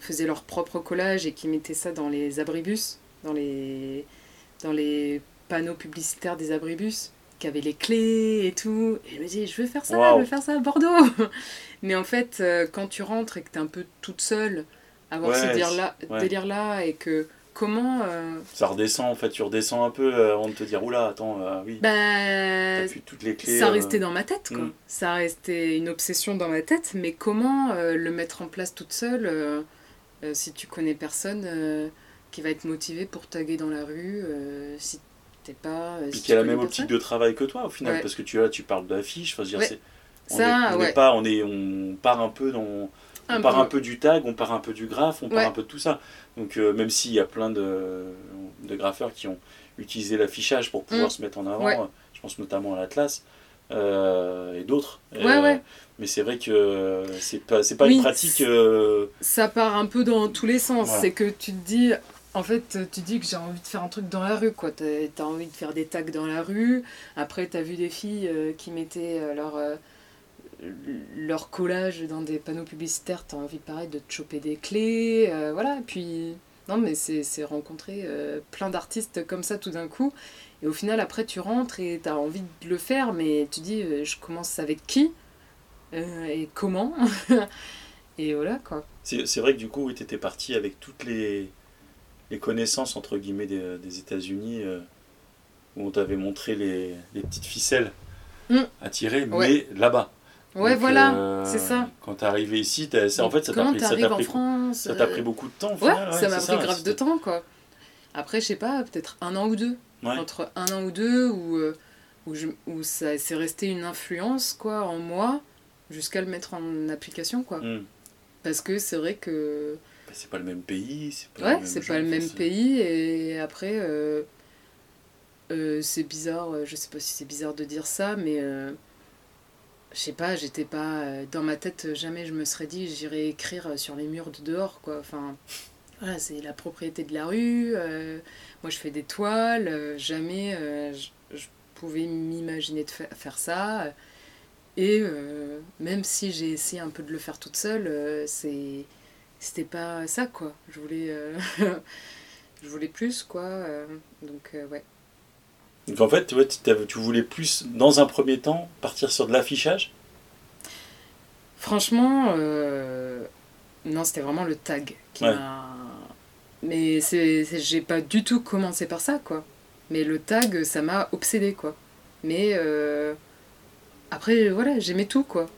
faisaient leur propre collage et qui mettaient ça dans les abribus, dans les dans les panneaux publicitaires des abribus qui avaient les clés et tout. Et je me dis, je veux faire ça, je veux faire ça à Bordeaux. [LAUGHS] Mais en fait, euh, quand tu rentres et que tu es un peu toute seule, avoir ce Ouais, délire-là ouais. délire-là et que comment. euh, Ça redescend, en fait, tu redescends un peu euh, avant de te dire, oula, attends, euh, oui, bah, toutes les clés. ça restait dans ma tête, quoi. mm. Ça restait une obsession dans ma tête, mais comment le mettre en place toute seule si tu connais personne qui va être motivé pour taguer dans la rue, si t'es pas. euh, Puis si qui a la même optique de travail que toi, au final, Ouais. parce que tu, là, tu parles d'affiches, enfin, Ouais. on Ça, est- on est ouais. pas, on, est, on part un peu dans. On Un part peu. un peu du tag, on part un peu du graphe, on part un peu de tout ça. Donc euh, même s'il y a plein de, de graffeurs qui ont utilisé l'affichage pour pouvoir Mm. se mettre en avant, Ouais. euh, je pense notamment à l'Atlas euh, et d'autres. Ouais. Mais c'est vrai que c'est pas, pas Oui, une pratique. euh, ça part un peu dans tous les sens. Voilà. C'est que tu te dis, En fait, tu dis que j'ai envie de faire un truc dans la rue, quoi. T'as as envie de faire des tags dans la rue. Après, t'as vu des filles euh, qui mettaient euh, leur, euh, leur collage dans des panneaux publicitaires. T'as envie, pareil, de te choper des clés. voilà. Puis, non, mais c'est rencontrer plein d'artistes comme ça tout d'un coup. Et au final, après, tu rentres et t'as envie de le faire, mais tu dis, je commence avec qui Et comment [LAUGHS] Et voilà, quoi. C'est vrai que du coup, tu étais parti avec toutes les les connaissances entre guillemets des, des États-Unis euh, où on t'avait montré les, les, petites ficelles mm. à tirer, mais là-bas. Ouais, voilà, euh, c'est ça. Quand t'es arrivé ici, en fait, ça t'a pris, ça pris, France, ça t'a pris euh, beaucoup de temps. Ouais, ça m'a pris grave de temps, quoi. Après, je sais pas, peut-être un an ou deux. Entre un an ou deux, où, où, je, où ça c'est resté une influence, quoi, en moi, jusqu'à le mettre en application, quoi. Mm. Parce que c'est vrai que c'est pas le même pays. C'est pas ouais, c'est pas le même pays. Et après, euh, euh, c'est bizarre, euh, je sais pas si c'est bizarre de dire ça, mais je sais pas, j'étais pas. dans ma tête, jamais je me serais dit j'irai écrire sur les murs de dehors, quoi. Enfin, voilà, c'est la propriété de la rue. moi, je fais des toiles. jamais je, pouvais m'imaginer de faire ça. Et même si j'ai essayé un peu de le faire toute seule, c'est c'était pas ça quoi je voulais euh, [LAUGHS] je voulais plus quoi euh, donc euh, ouais donc en fait tu, tu voulais plus dans un premier temps partir sur de l'affichage? Franchement non c'était vraiment le tag qui m'a mais c'est j'ai pas du tout commencé par ça quoi mais le tag ça m'a obsédé quoi mais après voilà j'aimais tout quoi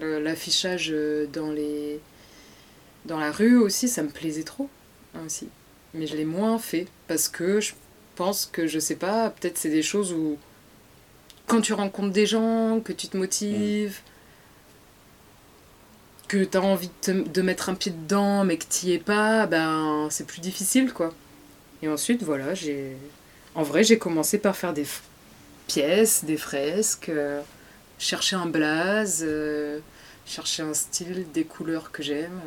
l'affichage dans les dans la rue aussi, ça me plaisait trop. Hein, aussi. Mais je l'ai moins fait parce que je que, je sais pas, peut-être c'est des choses où quand tu rencontres des gens, que tu te motives, que tu as envie de, mettre un pied dedans mais que tu n'y es pas, ben c'est plus difficile quoi. Et ensuite, voilà, j'ai. En vrai, j'ai commencé par faire des pièces, des fresques, euh, chercher un blaze, euh, chercher un style, des couleurs que j'aime.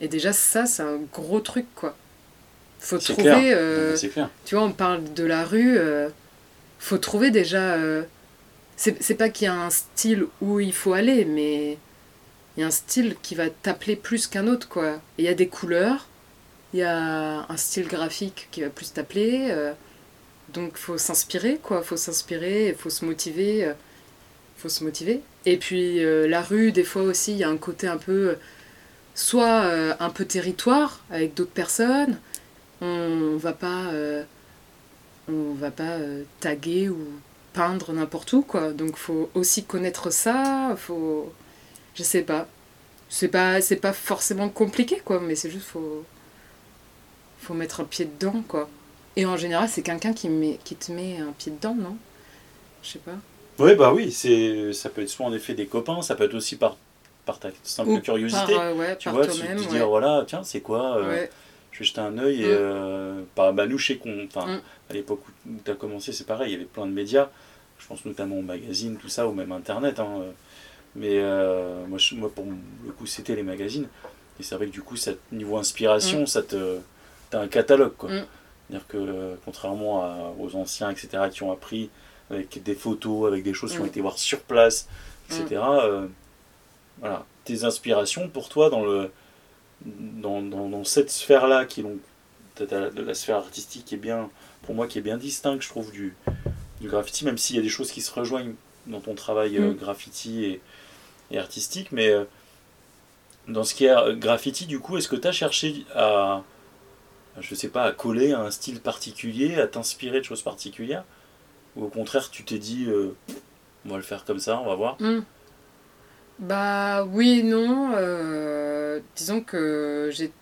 Et déjà, ça, c'est un gros truc, quoi. Faut trouver. Euh, clair. Tu vois, on parle de la rue. Euh, faut trouver déjà. Euh, c'est pas qu'il y a un style où il faut aller, mais il y a un style qui va t'appeler plus qu'un autre, quoi. Il y a des couleurs, il y a un style graphique qui va plus t'appeler. donc, faut s'inspirer, quoi. Faut s'inspirer, faut se motiver. faut se motiver. Et puis, la rue, des fois aussi, il y a un côté un peu soit euh, un peu territoire avec d'autres personnes. On va pas, euh, on va pas euh, taguer ou peindre n'importe où quoi. Donc faut aussi connaître ça. Faut, je sais pas. C'est pas, c'est pas forcément compliqué quoi, mais c'est juste faut, faut mettre un pied dedans quoi. Et en général, c'est quelqu'un qui, met, qui te met un pied dedans, non? Je sais pas. Oui, bah oui, c'est, ça peut être soit en effet des copains, ça peut être aussi par par ta simple curiosité. Euh, tu vois, te dire, voilà, tiens, c'est quoi euh, Je vais jeter un œil et mm. euh, par bah, nous, chez enfin, mm. à l'époque où tu as commencé, c'est pareil, il y avait plein de médias, je pense notamment aux magazines, tout ça, ou même Internet. Hein, mais moi, moi, pour le coup, c'était les magazines. Et c'est vrai que du coup, ça, niveau inspiration, mm. ça te. T'as un catalogue, quoi. C'est-à-dire que, contrairement aux anciens, etc., qui ont appris avec des photos, avec des choses qui ont été voir sur place, etc., voilà, tes inspirations pour toi dans, le, dans, dans, dans cette sphère-là, qui est donc la sphère artistique qui est bien, pour moi, qui est bien distincte, je trouve, du, du graffiti, même s'il y a des choses qui se rejoignent dans ton travail euh, mm. graffiti et, et, artistique, mais euh, dans ce qui est euh, graffiti, du coup, est-ce que tu as cherché à, je sais pas, à coller à un style particulier, à t'inspirer de choses particulières? Ou au contraire, tu t'es dit, on va le faire comme ça, on va voir? Mm. Bah oui, non. Euh, disons que j'ai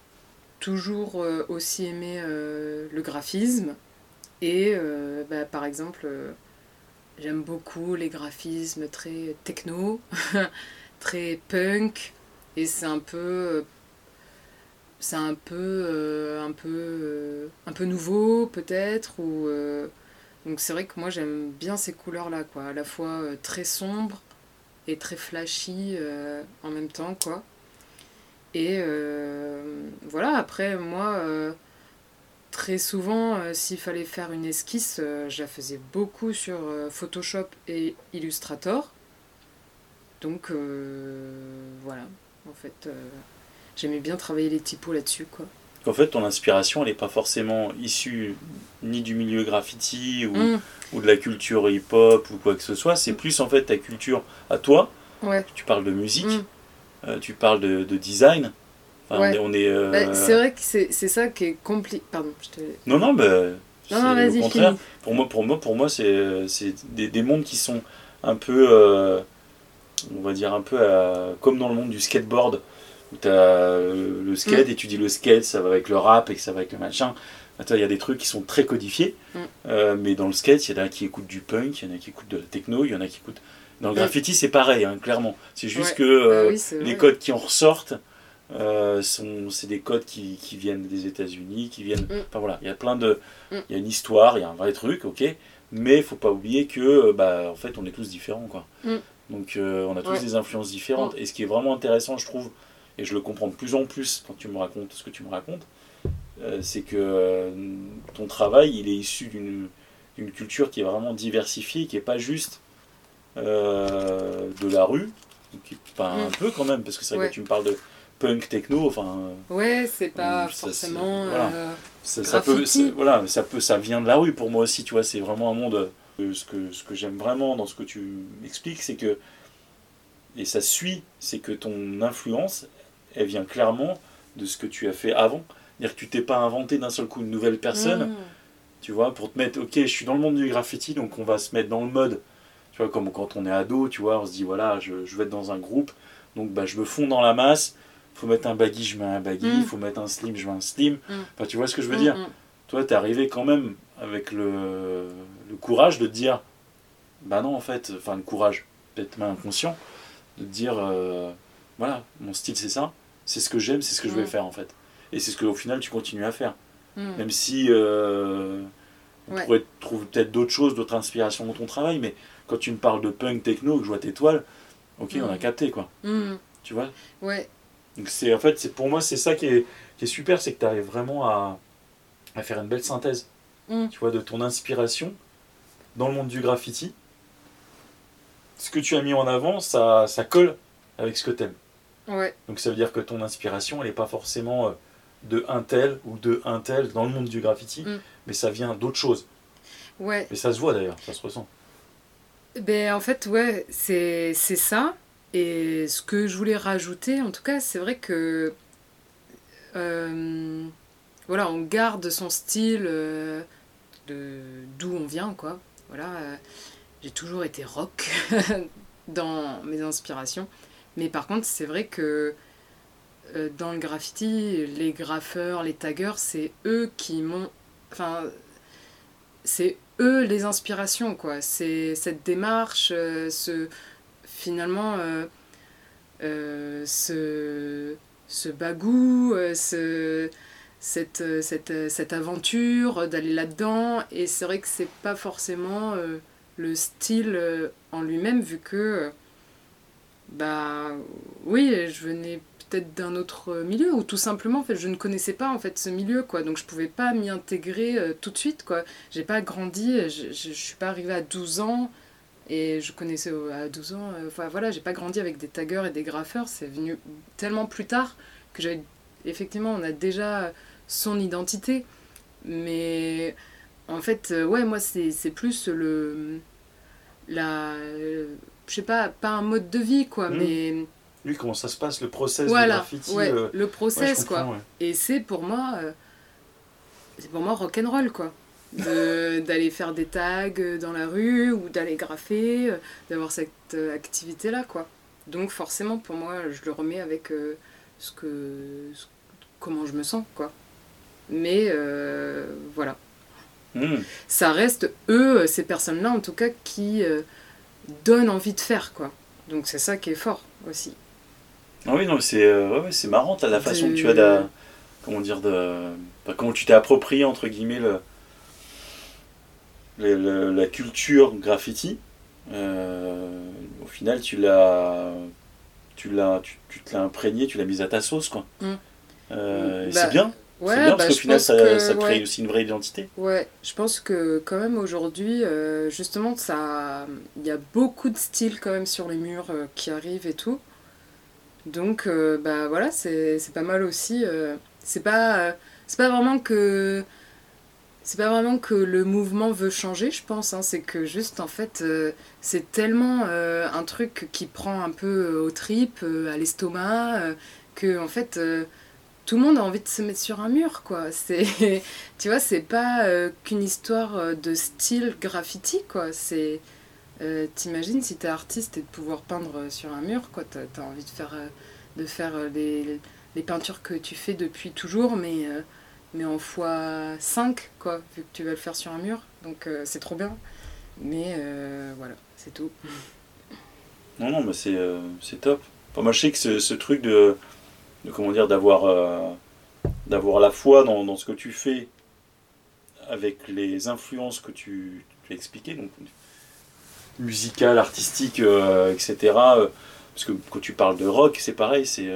toujours euh, aussi aimé euh, le graphisme. Et bah, par exemple, j'aime beaucoup les graphismes très techno, [LAUGHS] très punk. Et c'est un peu. c'est un peu, un peu, un peu nouveau peut-être. Ou, donc c'est vrai que moi j'aime bien ces couleurs-là, quoi. À la fois très sombres et très flashy en même temps, quoi. Et euh, voilà, après, moi, euh, très souvent, euh, s'il fallait faire une esquisse, je la faisais beaucoup sur Photoshop et Illustrator. Donc voilà, en fait, j'aimais bien travailler les typos là-dessus. quoi. En fait, ton inspiration, elle n'est pas forcément issue ni du milieu graffiti ou, Mm. ou de la culture hip-hop ou quoi que ce soit. C'est plus en fait ta culture à toi. Ouais. Tu parles de musique, Mm. Euh, tu parles de, de design. Enfin, Ouais. on est. euh, Bah, c'est vrai que c'est c'est ça qui est compliqué. Pardon, je te. Non, non, bah, Non, non, vas-y, contraire. finis. Pour moi, pour moi, pour moi c'est c'est des, des mondes qui sont un peu, euh, on va dire un peu à- comme dans le monde du skateboard, où tu as le skate Mm. et tu dis le skate, ça va avec le rap et que ça va avec le machin. Attends, il y a des trucs qui sont très codifiés, Mm. mais dans le skate, il y en a qui écoutent du punk, il y en a qui écoutent de la techno, il y en a qui écoutent. Dans le graffiti, c'est pareil, hein, clairement. C'est juste Ouais. que euh, Bah oui, c'est les codes qui en ressortent, euh, c'est des codes qui, qui viennent des États-Unis, qui viennent. Mm. Enfin voilà, il y a plein de. Mm. Il y a une histoire, il y a un vrai truc, ok. Mais il faut pas oublier que, euh, bah, en fait, on est tous différents, quoi. Mm. Donc, euh, on a tous Ouais. des influences différentes. Et ce qui est vraiment intéressant, je trouve, et je le comprends de plus en plus quand tu me racontes ce que tu me racontes, euh, c'est que euh, ton travail, il est issu d'une d'une culture qui est vraiment diversifiée, qui est pas juste euh, de la rue, qui, enfin, un Mm. peu quand même, parce que c'est vrai Ouais. que tu me parles de punk, techno, enfin, Ouais, c'est pas ça, c'est- forcément. voilà. euh, ça, ça peut, voilà, ça peut, ça vient de la rue pour moi aussi, tu vois, c'est vraiment un monde. euh, Ce que, ce que j'aime vraiment dans ce que tu m'expliques, c'est que, et ça suit, c'est que ton influence, elle vient clairement de ce que tu as fait avant. C'est-à-dire que tu t'es pas inventé d'un seul coup une nouvelle personne, mm. tu vois, pour te mettre, ok, je suis dans le monde du graffiti, donc on va se mettre dans le mode, tu vois, comme quand on est ado, tu vois, on se dit, voilà, je, je vais être dans un groupe, donc bah, je me fonds dans la masse, faut mettre un baggy, je mets un baggy, Mm. faut mettre un slim, je mets un slim, Mm. enfin, tu vois ce que je veux Mm, dire? Mm. toi, t'es arrivé quand même avec le, le courage de te dire, bah non, en fait, enfin, le courage, peut-être même inconscient, de te dire, euh, voilà, mon style c'est ça, c'est ce que j'aime, c'est ce que je vais Mm. faire en fait. Et c'est ce qu'au final tu continues à faire. Mm. Même si euh, on Ouais. pourrait trouver peut-être d'autres choses, d'autres inspirations dans ton travail, mais quand tu me parles de punk techno, que je vois tes toiles, ok, on a Mm. capté quoi, Mm. tu vois? Ouais, Donc c'est en fait, c'est pour moi, c'est ça qui est, qui est super, c'est que tu arrives vraiment à, à faire une belle synthèse, Mm. tu vois, de ton inspiration dans le monde du graffiti. Ce que tu as mis en avant, ça, ça colle avec ce que tu aimes. ouais, Donc ça veut dire que ton inspiration, elle n'est pas forcément euh, de un tel ou de un tel dans le monde du graffiti, mais ça vient d'autres choses. ouais. Et ça se voit d'ailleurs, ça se ressent. Ben, en fait, ouais, c'est ça. Et ce que je voulais rajouter, en tout cas, c'est vrai que. euh, voilà, on garde son style euh, de d'où on vient, quoi. Voilà, euh, j'ai toujours été rock [LAUGHS] dans mes inspirations. Mais par contre, c'est vrai que dans le graffiti, les graffeurs, les taggers, c'est eux qui m'ont. Enfin, c'est eux les inspirations, quoi. C'est cette démarche, euh, ce. Finalement, euh, euh, ce, ce bagou, ce, cette, cette, cette aventure d'aller là-dedans. Et c'est vrai que c'est pas forcément le style en lui-même, vu que. Euh, bah oui, je venais peut-être d'un autre milieu ou tout simplement en fait je ne connaissais pas en fait ce milieu quoi. Donc je pouvais pas m'y intégrer euh, tout de suite quoi. J'ai pas grandi je, je, je suis pas arrivée à 12 ans et je connaissais euh, à 12 ans euh, voilà j'ai pas grandi avec des taggeurs et des graffeurs. C'est venu tellement plus tard que j'avais effectivement on a déjà son identité. Mais en fait euh, ouais moi c'est plus le la euh, je sais pas pas un mode de vie quoi Mhm. mais Lui, comment ça se passe, le process du voilà graffiti ouais, euh, le process quoi ouais. et c'est pour moi, euh, c'est pour moi rock'n'roll quoi. De- [LAUGHS] D'aller faire des tags dans la rue ou d'aller graffer, euh, d'avoir cette euh, activité là quoi. Donc forcément pour moi je le remets avec euh, ce que ce- comment je me sens quoi. Mais euh, voilà, Hmm. ça reste eux ces personnes là en tout cas qui donnent envie de faire quoi. Donc c'est ça qui est fort aussi. Ah oui, non, mais c'est euh, ouais, c'est marrant, t'as la façon que tu as De-. Comment dire, de. enfin, comment tu t'es approprié, entre guillemets, le, le- le- la culture graffiti. Euh, au final, tu l'as. Tu l'as, tu, tu te l'as imprégné, tu l'as mise à ta sauce, quoi. Mm. Euh, Bah, c'est bien. Ouais, c'est bien bah, parce qu'au final, ça, que, ça crée ouais. aussi une vraie identité. Ouais, je pense que quand même aujourd'hui, euh, justement, ça, il y a beaucoup de styles quand même sur les murs euh, qui arrivent et tout. Donc, euh, bah voilà, c'est pas mal aussi. euh, c'est pas, c'est pas vraiment que, c'est pas vraiment que le mouvement veut changer, je pense. hein, c'est que juste en fait, c'est tellement un truc qui prend un peu aux tripes, à l'estomac, que en fait. Tout le monde a envie de se mettre sur un mur, quoi. C'est, [LAUGHS] tu vois, c'est pas euh, qu'une histoire euh, de style graffiti, quoi. C'est, euh, t'imagines si t'es artiste et de pouvoir peindre sur un mur, quoi. T'as, envie de faire, de faire les, les peintures que tu fais depuis toujours, mais, mais en fois 5, quoi, vu que tu vas le faire sur un mur. Donc c'est trop bien. Mais voilà, c'est tout. Non, non, mais c'est c'est top. Enfin, moi, je sais que ce, ce truc de, de comment dire, d'avoir euh, d'avoir la foi dans, dans ce que tu fais avec les influences que tu, tu as expliquées, donc musicales, artistiques, euh, etc. euh, parce que quand tu parles de rock, c'est pareil, c'est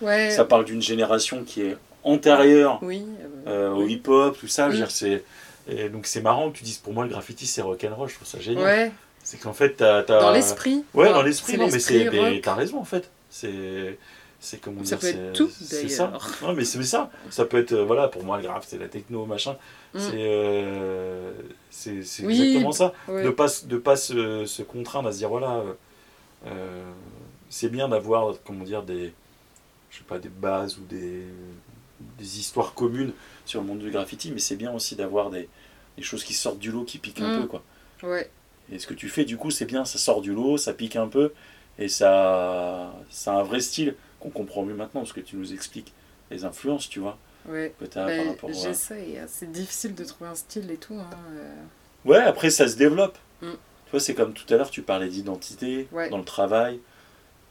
Ouais. ça parle d'une génération qui est antérieure Oui. au oui. hip-hop, tout ça. je veux dire, c'est et donc c'est marrant que tu dises pour moi le graffiti c'est rock'n'roll, je trouve ça génial. Ouais, C'est qu'en fait t'as, t'as- dans l'esprit. Ouais, dans l'esprit, non, mais c'est, t'as raison en fait. C'est, c'est comment Ça dire, peut c'est, être tout, c'est ça. [LAUGHS] Non, mais c'est ça. Ça peut être, euh, voilà, pour moi le graphe, c'est la techno, machin. Mm. C'est, euh, c'est, c'est Oui, exactement ça. Ouais. De pas, de pas se, se contraindre à se dire voilà, euh, c'est bien d'avoir, comment dire, des, je sais pas, des bases ou des, des histoires communes sur le monde du graffiti, mais c'est bien aussi d'avoir des, des choses qui sortent du lot, qui piquent un Mm. peu, quoi. Ouais. Et ce que tu fais, du coup, c'est bien, ça sort du lot, ça pique un peu, et ça, ça a un vrai style qu'on comprend mieux maintenant, parce que tu nous expliques les influences, tu vois, Ouais. que tu as Bah, par rapport à... J'essaye, hein. c'est difficile de trouver un style et tout. hein, euh. Ouais, après, ça se développe. Mm. Tu vois, c'est comme tout à l'heure, tu parlais d'identité Ouais. dans le travail,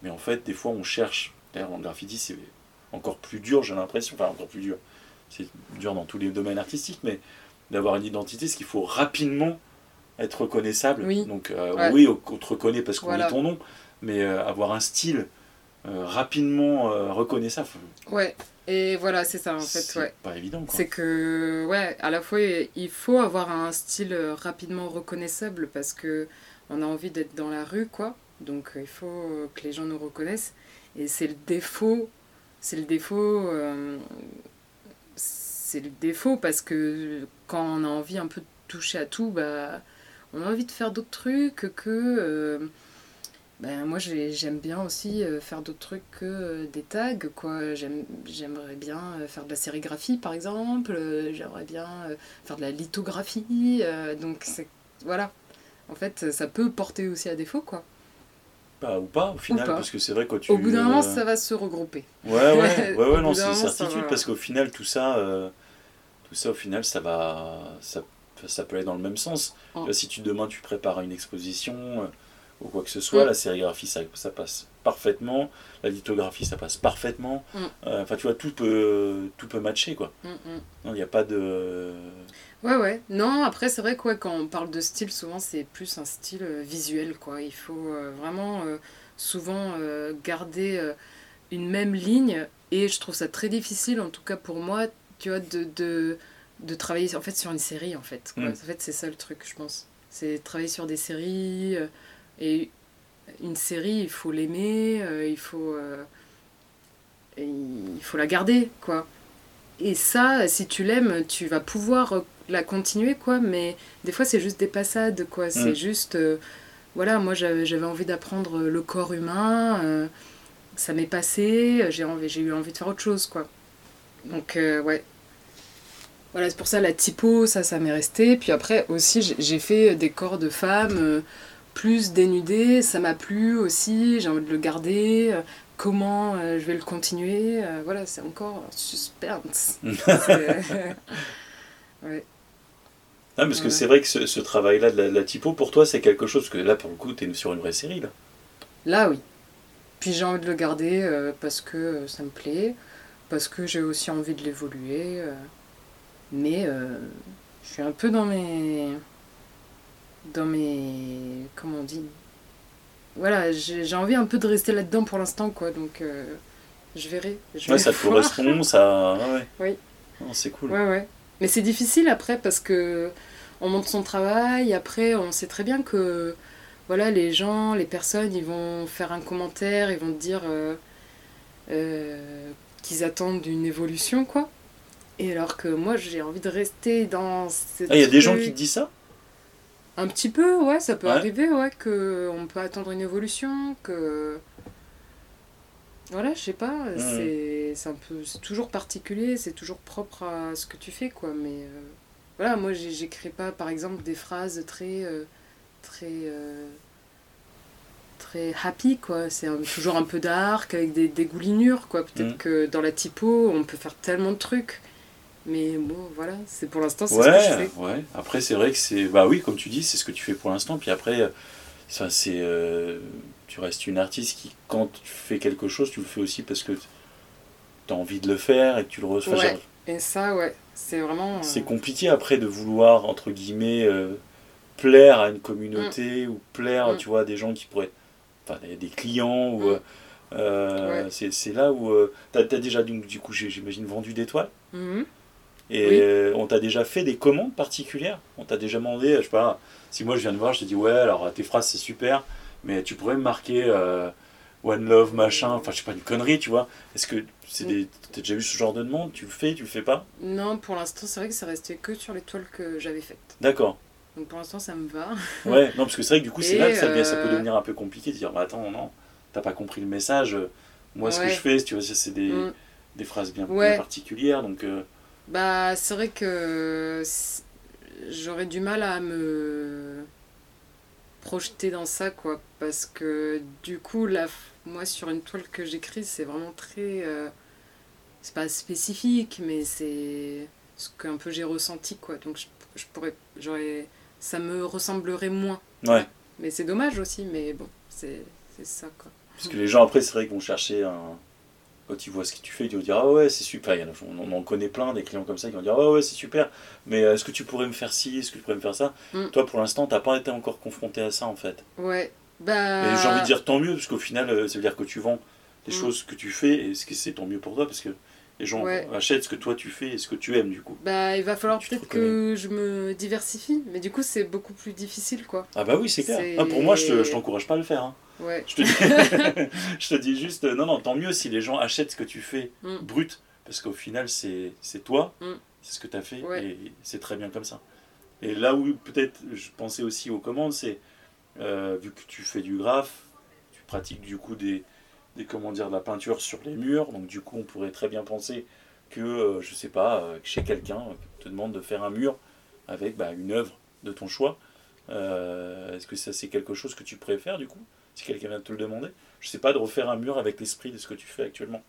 mais en fait, des fois, on cherche. D'ailleurs, en graffiti, c'est encore plus dur, j'ai l'impression, enfin, encore plus dur. C'est dur dans tous les domaines artistiques, mais d'avoir une identité, ce qu'il faut rapidement être reconnaissable. Oui. Donc, euh, Ouais. oui, on te reconnaît parce qu'on Voilà. est ton nom, mais euh, avoir un style euh, rapidement euh, reconnaissable, Ouais, et voilà, c'est ça en fait, c'est ouais. pas évident. Quoi. C'est que, ouais, à la fois, il faut avoir un style euh, rapidement reconnaissable parce que on a envie d'être dans la rue, quoi. Donc, il faut que les gens nous reconnaissent. Et c'est le défaut, c'est le défaut, euh, c'est le défaut parce que quand on a envie un peu de toucher à tout, bah, on a envie de faire d'autres trucs que. Ben, moi, j'ai- j'aime bien aussi euh, faire d'autres trucs que euh, des tags, quoi. J'aime- J'aimerais bien euh, faire de la sérigraphie, par exemple. J'aimerais bien faire de la lithographie. donc. Voilà. En fait, ça peut porter aussi à défaut, quoi. Pas, ou pas, au final, pas. parce que c'est vrai quand tu... Au bout d'un moment, euh, ça va se regrouper. Ouais, ouais, ouais, [LAUGHS] ouais non, c'est certitude va. parce qu'au final, tout ça, euh, tout ça, au final, ça va, ça, ça peut aller dans le même sens. Vois, si tu demain tu prépares une exposition ou quoi que ce soit, Mm. la sérigraphie, ça, ça passe parfaitement, la lithographie, ça passe parfaitement. Mm. Euh, Enfin, tu vois, tout peut, tout peut matcher, quoi. Mm. Non, il n'y a pas de. Ouais, ouais. Non, après, c'est vrai que ouais, quand on parle de style, souvent, c'est plus un style euh, visuel, quoi. Il faut euh, vraiment souvent garder une même ligne. Et je trouve ça très difficile, en tout cas pour moi, tu vois, de, de, de travailler en fait sur une série, en fait. quoi. En fait, c'est ça le truc, je pense. C'est travailler sur des séries. Et une série, il faut l'aimer, euh, il faut... euh, il faut la garder, quoi. Et ça, si tu l'aimes, tu vas pouvoir la continuer, quoi. Mais des fois, c'est juste des passades, quoi. C'est Mm. juste. euh, voilà, moi, j'avais envie d'apprendre le corps humain. ça m'est passé. J'ai eu envie de faire autre chose, quoi. Donc, ouais. Voilà, c'est pour ça la typo, ça, ça m'est resté. Puis après, aussi, j'ai- fait des corps de femmes plus dénudés. Ça m'a plu aussi. J'ai envie de le garder. euh, comment euh, je vais le continuer. euh, voilà, c'est encore suspense. [LAUGHS] [LAUGHS] Ouais. Ah, parce que c'est vrai que ce, ce travail-là de la, typo, pour toi, c'est quelque chose que là, pour le coup, tu es sur une vraie série, là. Là, oui. Puis j'ai envie de le garder euh, parce que euh, ça me plaît, parce que j'ai aussi envie de l'évoluer. euh, mais je suis un peu dans mes. Dans mes. Comment on dit Voilà, j'ai j'ai envie un peu de rester là-dedans pour l'instant, quoi. Donc euh, je verrai. Je Ouais, ça voir. correspond, [LAUGHS] ça. ouais, ouais. c'est cool. Ouais, ouais. Mais c'est difficile après parce que on montre son travail, après on sait très bien que voilà, les gens, les personnes, ils vont faire un commentaire, ils vont te dire euh, euh, qu'ils attendent une évolution, quoi. Et alors que moi, j'ai envie de rester dans Ah, il y a des gens qui te disent ça? Un petit peu, ouais, ça peut arriver, ouais, qu'on peut attendre une évolution, que... Voilà, je sais pas, mmh. c'est un peu... C'est toujours particulier, c'est toujours propre à ce que tu fais, quoi, mais... Euh, voilà, moi, j'écris pas, par exemple, des phrases très... très très happy, quoi. C'est toujours un peu dark, avec des dégoulinures, quoi. Peut-être mm. que dans la typo, on peut faire tellement de trucs. Mais bon, voilà, c'est pour l'instant, c'est ce que je fais. Ouais, après, c'est vrai que c'est. Bah oui, comme tu dis, c'est ce que tu fais pour l'instant. Puis après, ça, c'est. Euh, tu restes une artiste qui, quand tu fais quelque chose, tu le fais aussi parce que tu as envie de le faire et que tu le reçois. Ouais, et ça, ouais, c'est vraiment. Euh, c'est compliqué après de vouloir, entre guillemets, euh, plaire à une communauté mm. ou plaire, mm. tu vois, à des gens qui pourraient enfin, des clients ou. Mm. Euh, c'est là où euh, tu as, déjà du coup j'imagine vendu des toiles? Mm-hmm. Et euh, on t'a déjà fait des commandes particulières? On t'a déjà demandé je sais pas si moi je viens de voir je te dis ouais alors tes phrases c'est super mais tu pourrais me marquer One Love machin enfin je sais pas une connerie tu vois. Est-ce que c'est des t'as déjà vu ce genre de demande? Tu le fais tu le fais pas? Non pour l'instant c'est vrai que ça restait que sur les toiles que j'avais faites. D'accord. Donc pour l'instant, ça me va. [LAUGHS] ouais, non, parce que c'est vrai que du coup, c'est là que ça, ça, peut euh, devenir un peu compliqué de dire bah, attends, non, t'as pas compris le message. Moi, ce que je fais, tu vois, c'est des, mm. des phrases bien, particulières. Donc, euh, Bah, c'est vrai que j'aurais du mal à me projeter dans ça, quoi. Parce que du coup, là, moi, sur une toile que j'écris, c'est vraiment très. Euh, c'est pas spécifique, mais c'est ce qu'un peu j'ai ressenti, quoi. Donc, je, je pourrais. J'aurais ça me ressemblerait moins. Ouais. Mais c'est dommage aussi, mais bon, c'est ça quoi. Parce que les gens après, c'est vrai qu'ils vont chercher un. Quand ils voient ce que tu fais, ils vont dire Ah ouais, c'est super. On en connaît plein des clients comme ça qui vont dire Ah ouais, c'est super, mais est-ce que tu pourrais me faire ci? Est-ce que tu pourrais me faire ça? Mm. Toi, pour l'instant, t'as pas été encore confronté à ça en fait. Ouais. Bah... j'ai envie de dire tant mieux, parce qu'au final, euh, ça veut dire que tu vends les mm. choses que tu fais, et c'est tant mieux pour toi, parce que les gens achètent ce que toi tu fais et ce que tu aimes du coup. Bah il va falloir peut-être que je me diversifie, mais du coup c'est beaucoup plus difficile quoi. Ah bah oui c'est clair. Ah, pour moi je, je t'encourage pas à le faire. Hein. Ouais. Je, te dis, [LAUGHS] [LAUGHS] je te dis juste, non non tant mieux si les gens achètent ce que tu fais mm. brut, parce qu'au final c'est toi, mm. c'est ce que tu as fait et c'est très bien comme ça. Et là où peut-être je pensais aussi aux commandes, c'est euh, vu que tu fais du graphe, tu pratiques du coup des des, comment dire, de la peinture sur les murs. Donc du coup, on pourrait très bien penser que, euh, je sais pas, euh, chez quelqu'un te demande de faire un mur avec bah, une œuvre de ton choix. Euh, est-ce que ça c'est quelque chose que tu préfères du coup Si quelqu'un vient te le demander? Je sais pas, de refaire un mur avec l'esprit de ce que tu fais actuellement.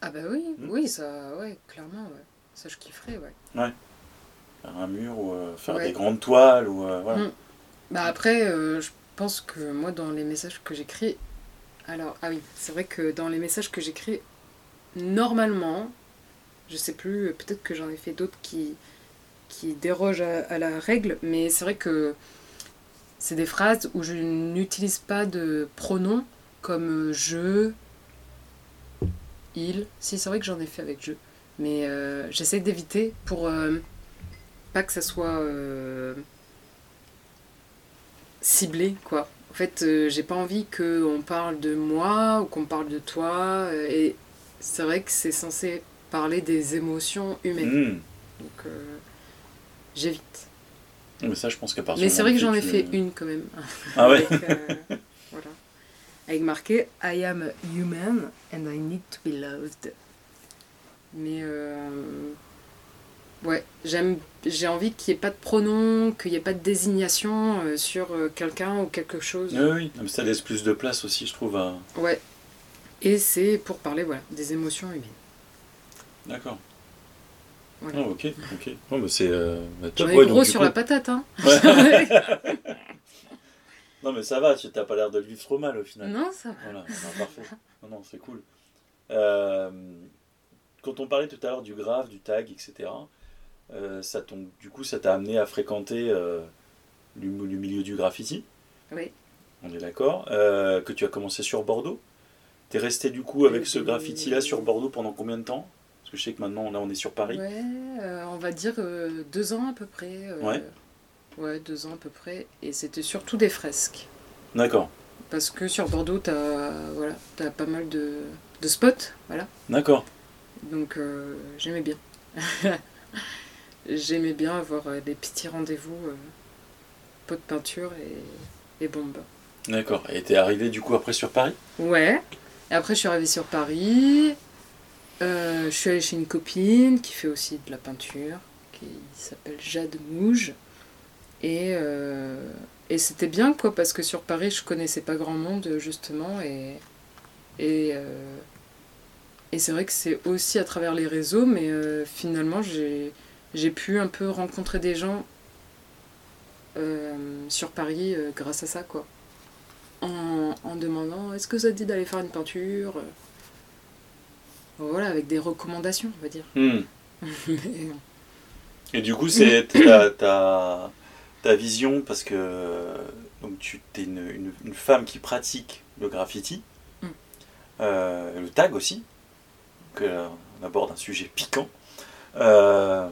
Ah bah oui, hmm? oui, ça, ouais, clairement, ouais. Ça je kifferais, ouais. Ouais. Faire un mur ou faire des grandes toiles ou voilà. Hmm. Bah après, je pense que moi dans les messages que j'écris, alors, ah oui, c'est vrai que dans les messages que j'écris, normalement, je sais plus, peut-être que j'en ai fait d'autres qui, dérogent à, la règle, mais c'est vrai que c'est des phrases où je n'utilise pas de pronoms comme je, il. Si, c'est vrai que j'en ai fait avec je, mais euh, j'essaie d'éviter pour euh, pas que ça soit euh, ciblé, quoi. En fait, euh, j'ai pas envie qu'on parle de moi ou qu'on parle de toi. Euh, et c'est vrai que c'est censé parler des émotions humaines. Hmm. Donc, euh, j'évite. Mais ça, je pense qu'à Mais c'est vrai que j'en ai fait une quand même. Ah ouais [LAUGHS] Avec, voilà. Avec marqué I am human and I need to be loved. Mais Ouais, j'aime, j'ai envie qu'il n'y ait pas de pronom, qu'il n'y ait pas de désignation euh, sur euh, quelqu'un ou quelque chose. Oui, oui, ça laisse plus de place aussi, je trouve. À... Ouais. Et c'est pour parler voilà, des émotions humaines. D'accord. Voilà. Oh, ok, ok. Bon, bah, c'est euh, bah, top. Ouais, gros sur la patate, hein. [LAUGHS] [LAUGHS] non, mais ça va, tu n'as pas l'air de le vivre trop mal au final. Non, ça va. Voilà, parfait. Non, non, c'est cool. Euh, quand on parlait tout à l'heure du graphe, du tag, etc., euh, ça du coup, ça t'a amené à fréquenter euh, le, milieu du graffiti. Oui. On est d'accord. Euh, que tu as commencé sur Bordeaux. Tu es resté du coup avec ce graffiti-là sur Bordeaux pendant combien de temps? Parce que je sais que maintenant, là, on est sur Paris. Ouais, on va dire deux ans à peu près. Ouais. Ouais, deux ans à peu près. Et c'était surtout des fresques. D'accord. Parce que sur Bordeaux, t'as voilà, as pas mal de, de spots. Voilà. D'accord. Donc j'aimais bien. [LAUGHS] j'aimais bien avoir euh, des petits rendez-vous, euh, pot de peinture et, et bombes. D'accord. Et t'es arrivé du coup après sur Paris? Ouais. Et après, je suis arrivée sur Paris. Euh, je suis allée chez une copine qui fait aussi de la peinture, qui s'appelle Jade Mouge. Et, euh, et c'était bien, quoi, parce que sur Paris, je connaissais pas grand monde, justement. Et, et, euh, et c'est vrai que c'est aussi à travers les réseaux, mais finalement, j'ai j'ai pu un peu rencontrer des gens euh, sur Paris euh, grâce à ça, quoi en, en demandant est-ce que ça te dit d'aller faire une peinture Voilà, avec des recommandations, on va dire. Hmm. [LAUGHS] Et du coup, c'est ta, ta, ta vision, parce que donc tu es une, une, une femme qui pratique le graffiti, Mm. euh, le tag aussi. Euh, on aborde un sujet piquant. Euh,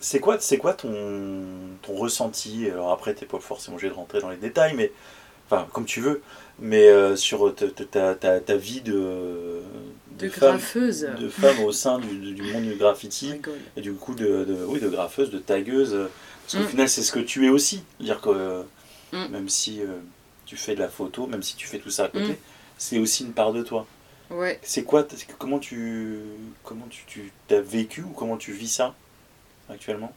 c'est quoi, c'est quoi ton, ton ressenti? Alors après, tu n'es pas forcément obligé de rentrer dans les détails, mais enfin, comme tu veux, mais euh, sur ta, ta, ta, ta vie de, de femme, graffeuse. de femme au sein du, du monde du graffiti. rigole. Et du coup, de, de, oui, de graffeuse, de tagueuse. Parce qu'au Mm. final, c'est ce que tu es aussi. Dire que Mm. même si euh, tu fais de la photo, même si tu fais tout ça à côté, Mm. c'est aussi une part de toi. Ouais. C'est quoi Comment tu comment tu, tu as vécu ou comment tu vis ça actuellement?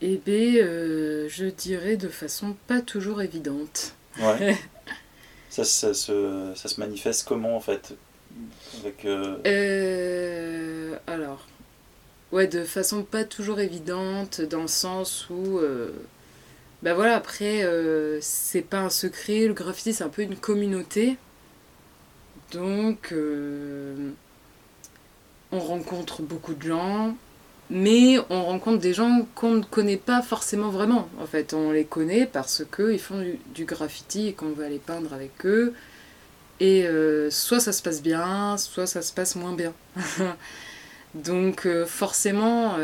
Eh bien, euh, je dirais de façon pas toujours évidente. Ouais. [LAUGHS] ça, ça, se, ça se manifeste comment en fait? Avec, euh, Euh, alors, ouais, de façon pas toujours évidente, dans le sens où, bah voilà, après, c'est pas un secret, le graffiti c'est un peu une communauté, donc euh, on rencontre beaucoup de gens, mais on rencontre des gens qu'on ne connaît pas forcément vraiment. En fait, on les connaît parce qu'ils font du, graffiti et qu'on veut aller peindre avec eux. Et euh, soit ça se passe bien, soit ça se passe moins bien. [LAUGHS] Donc euh, forcément,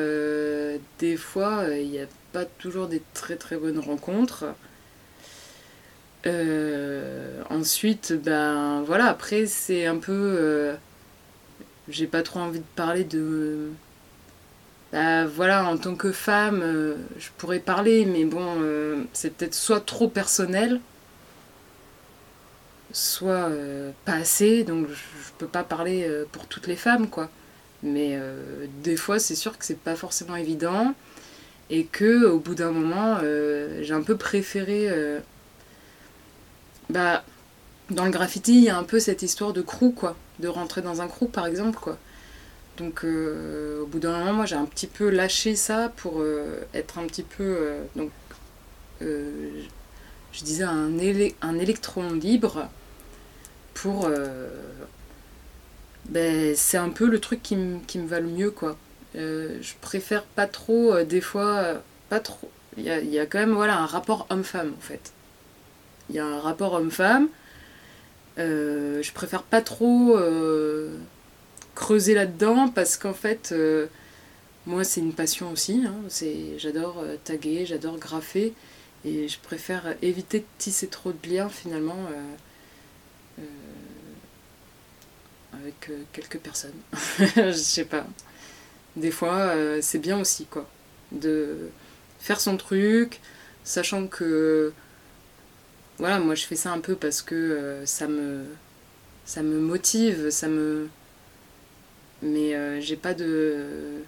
des fois, il n'y a pas toujours des très très bonnes rencontres. Euh, ensuite, ben voilà, après c'est un peu... euh, J'ai pas trop envie de parler de... Bah, voilà, en tant que femme, euh, je pourrais parler, mais bon, euh, c'est peut-être soit trop personnel, soit euh, pas assez, donc je, peux pas parler euh, pour toutes les femmes, quoi. Mais euh, des fois, c'est sûr que c'est pas forcément évident, et que au bout d'un moment, euh, j'ai un peu préféré. Bah, dans le graffiti, il y a un peu cette histoire de crew, quoi, de rentrer dans un crew, par exemple, quoi. Donc, euh, au bout d'un moment, moi, j'ai un petit peu lâché ça pour euh, être un petit peu. euh, donc, je disais un, un électron libre pour. ben, c'est un peu le truc qui, me- qui me va le mieux, quoi. Je préfère pas trop, des fois, pas trop. Il y a, il y a quand même voilà, un rapport homme-femme, en fait. Il y a un rapport homme-femme. Euh, je préfère pas trop euh, creuser là-dedans parce qu'en fait, euh, moi, c'est une passion aussi. hein. J'adore taguer, j'adore graffer. Et je préfère éviter de tisser trop de liens finalement avec quelques personnes. [LAUGHS] je sais pas. Des fois, c'est bien aussi, quoi. De faire son truc, sachant que. Voilà, moi je fais ça un peu parce que euh, ça me. Ça me motive, ça me. Mais euh, j'ai pas de.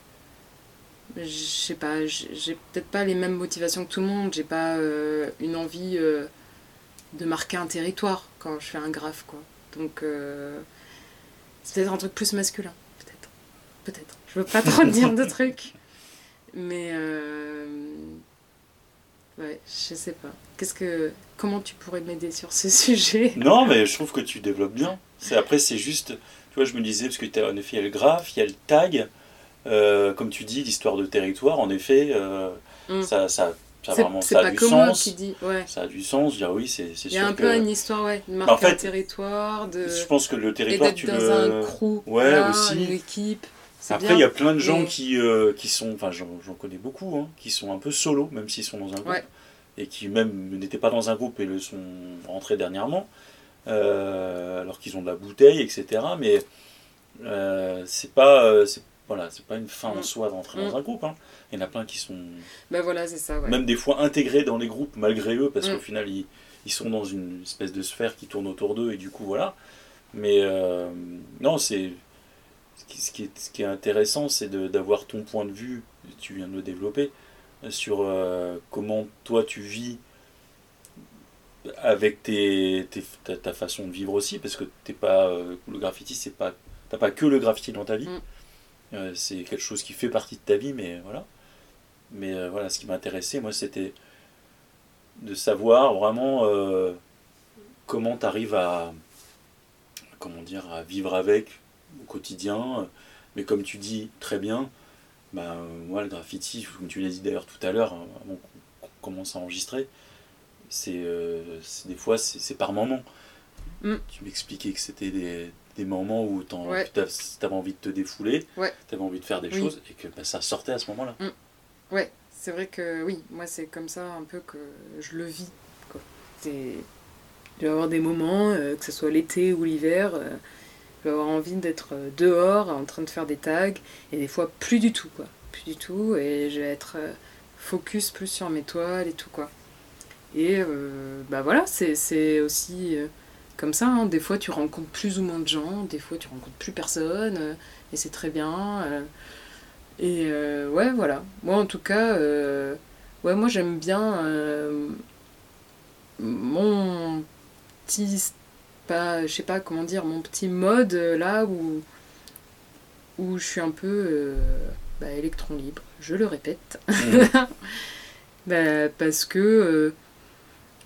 Je sais pas, j'ai peut-être pas les mêmes motivations que tout le monde, j'ai pas euh, une envie de marquer un territoire quand je fais un graphe, quoi. Donc, c'est peut-être un truc plus masculin, peut-être. Peut-être. Je veux pas trop dire de [LAUGHS] trucs. Mais, euh, ouais, je sais pas. Qu'est-ce que, comment tu pourrais m'aider sur ce [LAUGHS] sujet? Non, mais je trouve que tu développes bien. C'est après, c'est juste, tu vois, je me disais parce que tu en effet, il y a le graphe, il y a le tag, euh, comme tu dis, l'histoire de territoire. En effet, euh, Mm. ça, ça, ça vraiment, ça a pas du sens. qui dis, ouais. Ça a du sens. Dire oui, c'est c'est Il y a un que. peu une histoire, ouais, de marquer En fait, un territoire, de... Je pense que le territoire, tu dans le. un crew, Ouais, voilà, aussi. une équipe. Après, bien. il y a plein de gens qui, euh, qui sont, enfin j'en connais beaucoup, hein, qui sont un peu solo, même s'ils sont dans un groupe, Ouais. et qui même n'étaient pas dans un groupe et le sont rentrés dernièrement, euh, alors qu'ils ont de la bouteille, etc. Mais euh, c'est pas, euh, voilà, c'est pas une fin en Mm. soi de rentrer dans Mm. un groupe. hein. Il y en a plein qui sont Bah voilà, c'est ça, ouais. même des fois intégrés dans les groupes malgré eux, parce Mm. qu'au final ils, ils sont dans une espèce de sphère qui tourne autour d'eux et du coup voilà. Mais non, c'est ce qui, ce qui est, ce qui est intéressant, c'est d'avoir ton point de vue, tu viens de le développer, sur euh, comment toi tu vis avec tes, tes- ta, ta façon de vivre aussi, parce que t'es pas euh, le graffiti, c'est pas t'as pas que le graffiti dans ta vie, Mm. Euh, c'est quelque chose qui fait partie de ta vie, mais voilà. Mais voilà, ce qui m'intéressait, moi, c'était de savoir vraiment comment tu arrives à, comment dire, à vivre avec au quotidien. Mais comme tu dis très bien, bah, moi, le graffiti, comme tu l'as dit d'ailleurs tout à l'heure, hein, avant qu'on commence à enregistrer, c'est euh, des fois, c'est par moments. Mm. Tu m'expliquais que c'était des, des moments où tu Ouais. avais envie de te défouler, Ouais. tu avais envie de faire des Oui. choses, et que bah, ça sortait à ce moment-là. Ouais, c'est vrai que oui, moi c'est comme ça un peu que je le vis. Quoi. Je vais avoir des moments, euh, que ce soit l'été ou l'hiver, euh, je vais avoir envie d'être euh, dehors en train de faire des tags, et des fois plus du tout, quoi. Plus du tout, et je vais être euh, focus plus sur mes toiles et tout, quoi. Et euh, bah voilà, c'est aussi comme ça, hein. des fois tu rencontres plus ou moins de gens, des fois tu rencontres plus personne, et c'est très bien. et ouais, voilà. Moi, en tout cas, ouais, moi j'aime bien mon petit, pas, je sais pas comment dire, mon petit mode euh, là où où je suis un peu euh, bah, électron libre. Je le répète. Mhm. [LAUGHS] Bah, parce que euh,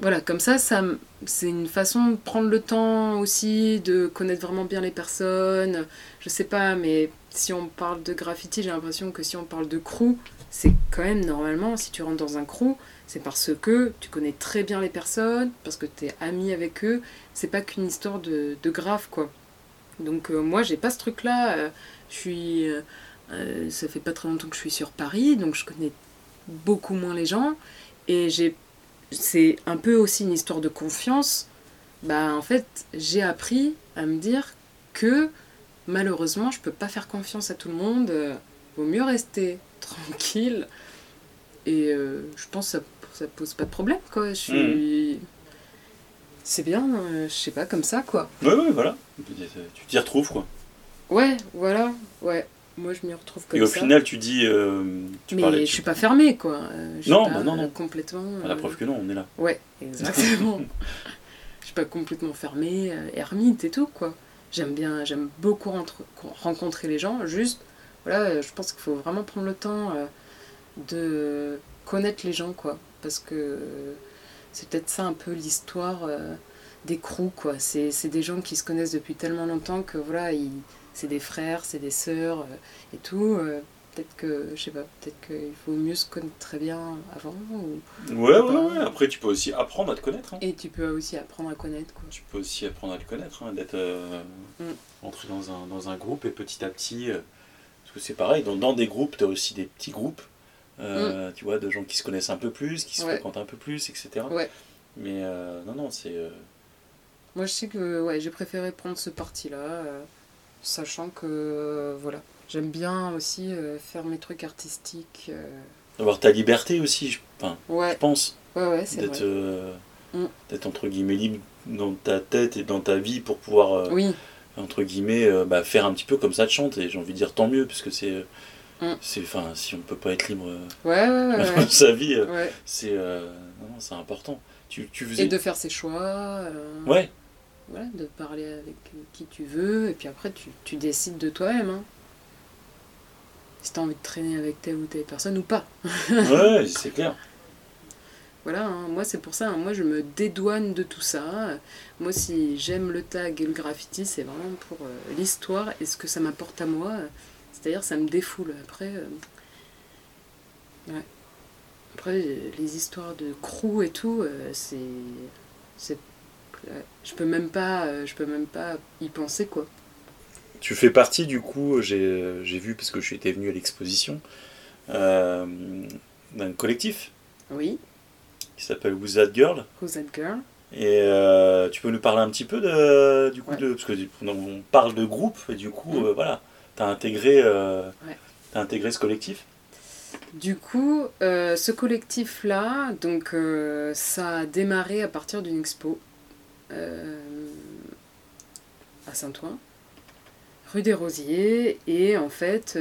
voilà, comme ça, ça c'est une façon de prendre le temps aussi, de connaître vraiment bien les personnes. Je sais pas, mais si on parle de graffiti, j'ai l'impression que si on parle de crew, c'est quand même normalement, si tu rentres dans un crew, c'est parce que tu connais très bien les personnes, parce que tu es ami avec eux. C'est pas qu'une histoire de, de graphe, quoi. Donc euh, moi, j'ai pas ce truc-là. euh, je suis. euh, euh, ça fait pas très longtemps que je suis sur Paris, donc je connais beaucoup moins les gens. Et j'ai. C'est un peu aussi une histoire de confiance. Bah, en fait, j'ai appris à me dire que malheureusement, je peux pas faire confiance à tout le monde. vaut mieux rester [LAUGHS] tranquille. Et je pense que ça, ça pose pas de problème, quoi. Je suis. C'est bien, euh, je sais pas, comme ça, quoi. Ouais, ouais, voilà. Tu t'y retrouves, quoi. Ouais, voilà, ouais. Moi, je m'y retrouve comme Et au ça. final, tu dis. euh, tu Mais parlais je suis pas fermée, quoi. Euh, Non, pas, bah non, non. euh, Complètement. À la euh, preuve que non, on est là. Ouais, exactement. [LAUGHS] je suis pas complètement fermée, euh, ermite et tout, quoi. J'aime bien, j'aime beaucoup rentre- rencontrer les gens. Juste, voilà, euh, je pense qu'il faut vraiment prendre le temps euh, de connaître les gens, quoi. Parce que c'est peut-être ça un peu l'histoire euh, des crews, quoi. C'est c'est des gens qui se connaissent depuis tellement longtemps que, voilà, ils- c'est des frères, c'est des sœurs euh, et tout. euh, peut-être que, je sais pas, peut-être qu'il faut mieux se connaître très bien avant. ou- Ouais, ouais, ouais. Après, tu peux aussi apprendre à te connaître. hein. Et tu peux aussi apprendre à connaître, quoi. Tu peux aussi apprendre à te connaître, hein, d'être. euh, Mm. entrer dans un, dans un groupe et petit à petit. euh, parce que c'est pareil, dans, dans des groupes, tu as aussi des petits groupes. Euh, Tu vois, de gens qui se connaissent un peu plus, qui se Mm. Ouais. fréquentent un peu plus, etc. Ouais. Mais euh, non, non, c'est. euh, Moi, je sais que ouais, j'ai préféré prendre ce parti-là, sachant que voilà, j'aime bien aussi faire mes trucs artistiques. d'avoir ta liberté aussi, je, enfin, je pense. ouais, ouais, c'est D'être Mm. d'être entre guillemets libre dans ta tête et dans ta vie pour pouvoir. Oui, entre guillemets, euh, bah, faire un petit peu comme ça te chante, et j'ai envie de dire tant mieux, parce que c'est. Mm. c'est Enfin, si on peut pas être libre euh, ouais, ouais, ouais. [LAUGHS] dans ouais. sa vie, euh, c'est euh, c'est important. Tu, tu faisais. Et de faire ses choix, euh, Ouais, voilà, de parler avec qui tu veux, et puis après, tu, tu décides de toi-même. Hein. Si t'as envie de traîner avec telle ou telle personne ou pas. ouais, c'est clair. Voilà, hein, moi c'est pour ça, hein, moi je me dédouane de tout ça. Moi si j'aime le tag et le graffiti, c'est vraiment pour euh, l'histoire et ce que ça m'apporte à moi. C'est-à-dire ça me défoule. Après, euh, ouais. Après les histoires de crew et tout, euh, c'est, je peux même pas, euh, je peux même pas y penser quoi. Tu fais partie du coup, j'ai vu parce que je suis été venu à l'exposition, euh, d'un collectif. Oui. Qui s'appelle Who's That Girl? Who's That Girl? Et euh, tu peux nous parler un petit peu de, du coup de, parce que on parle de groupe et du coup mm. voilà, as intégré, as intégré ce collectif? Du coup, euh, ce collectif-là, donc euh, ça a démarré à partir d'une expo euh, à Saint-Ouen, rue des Rosiers, et en fait,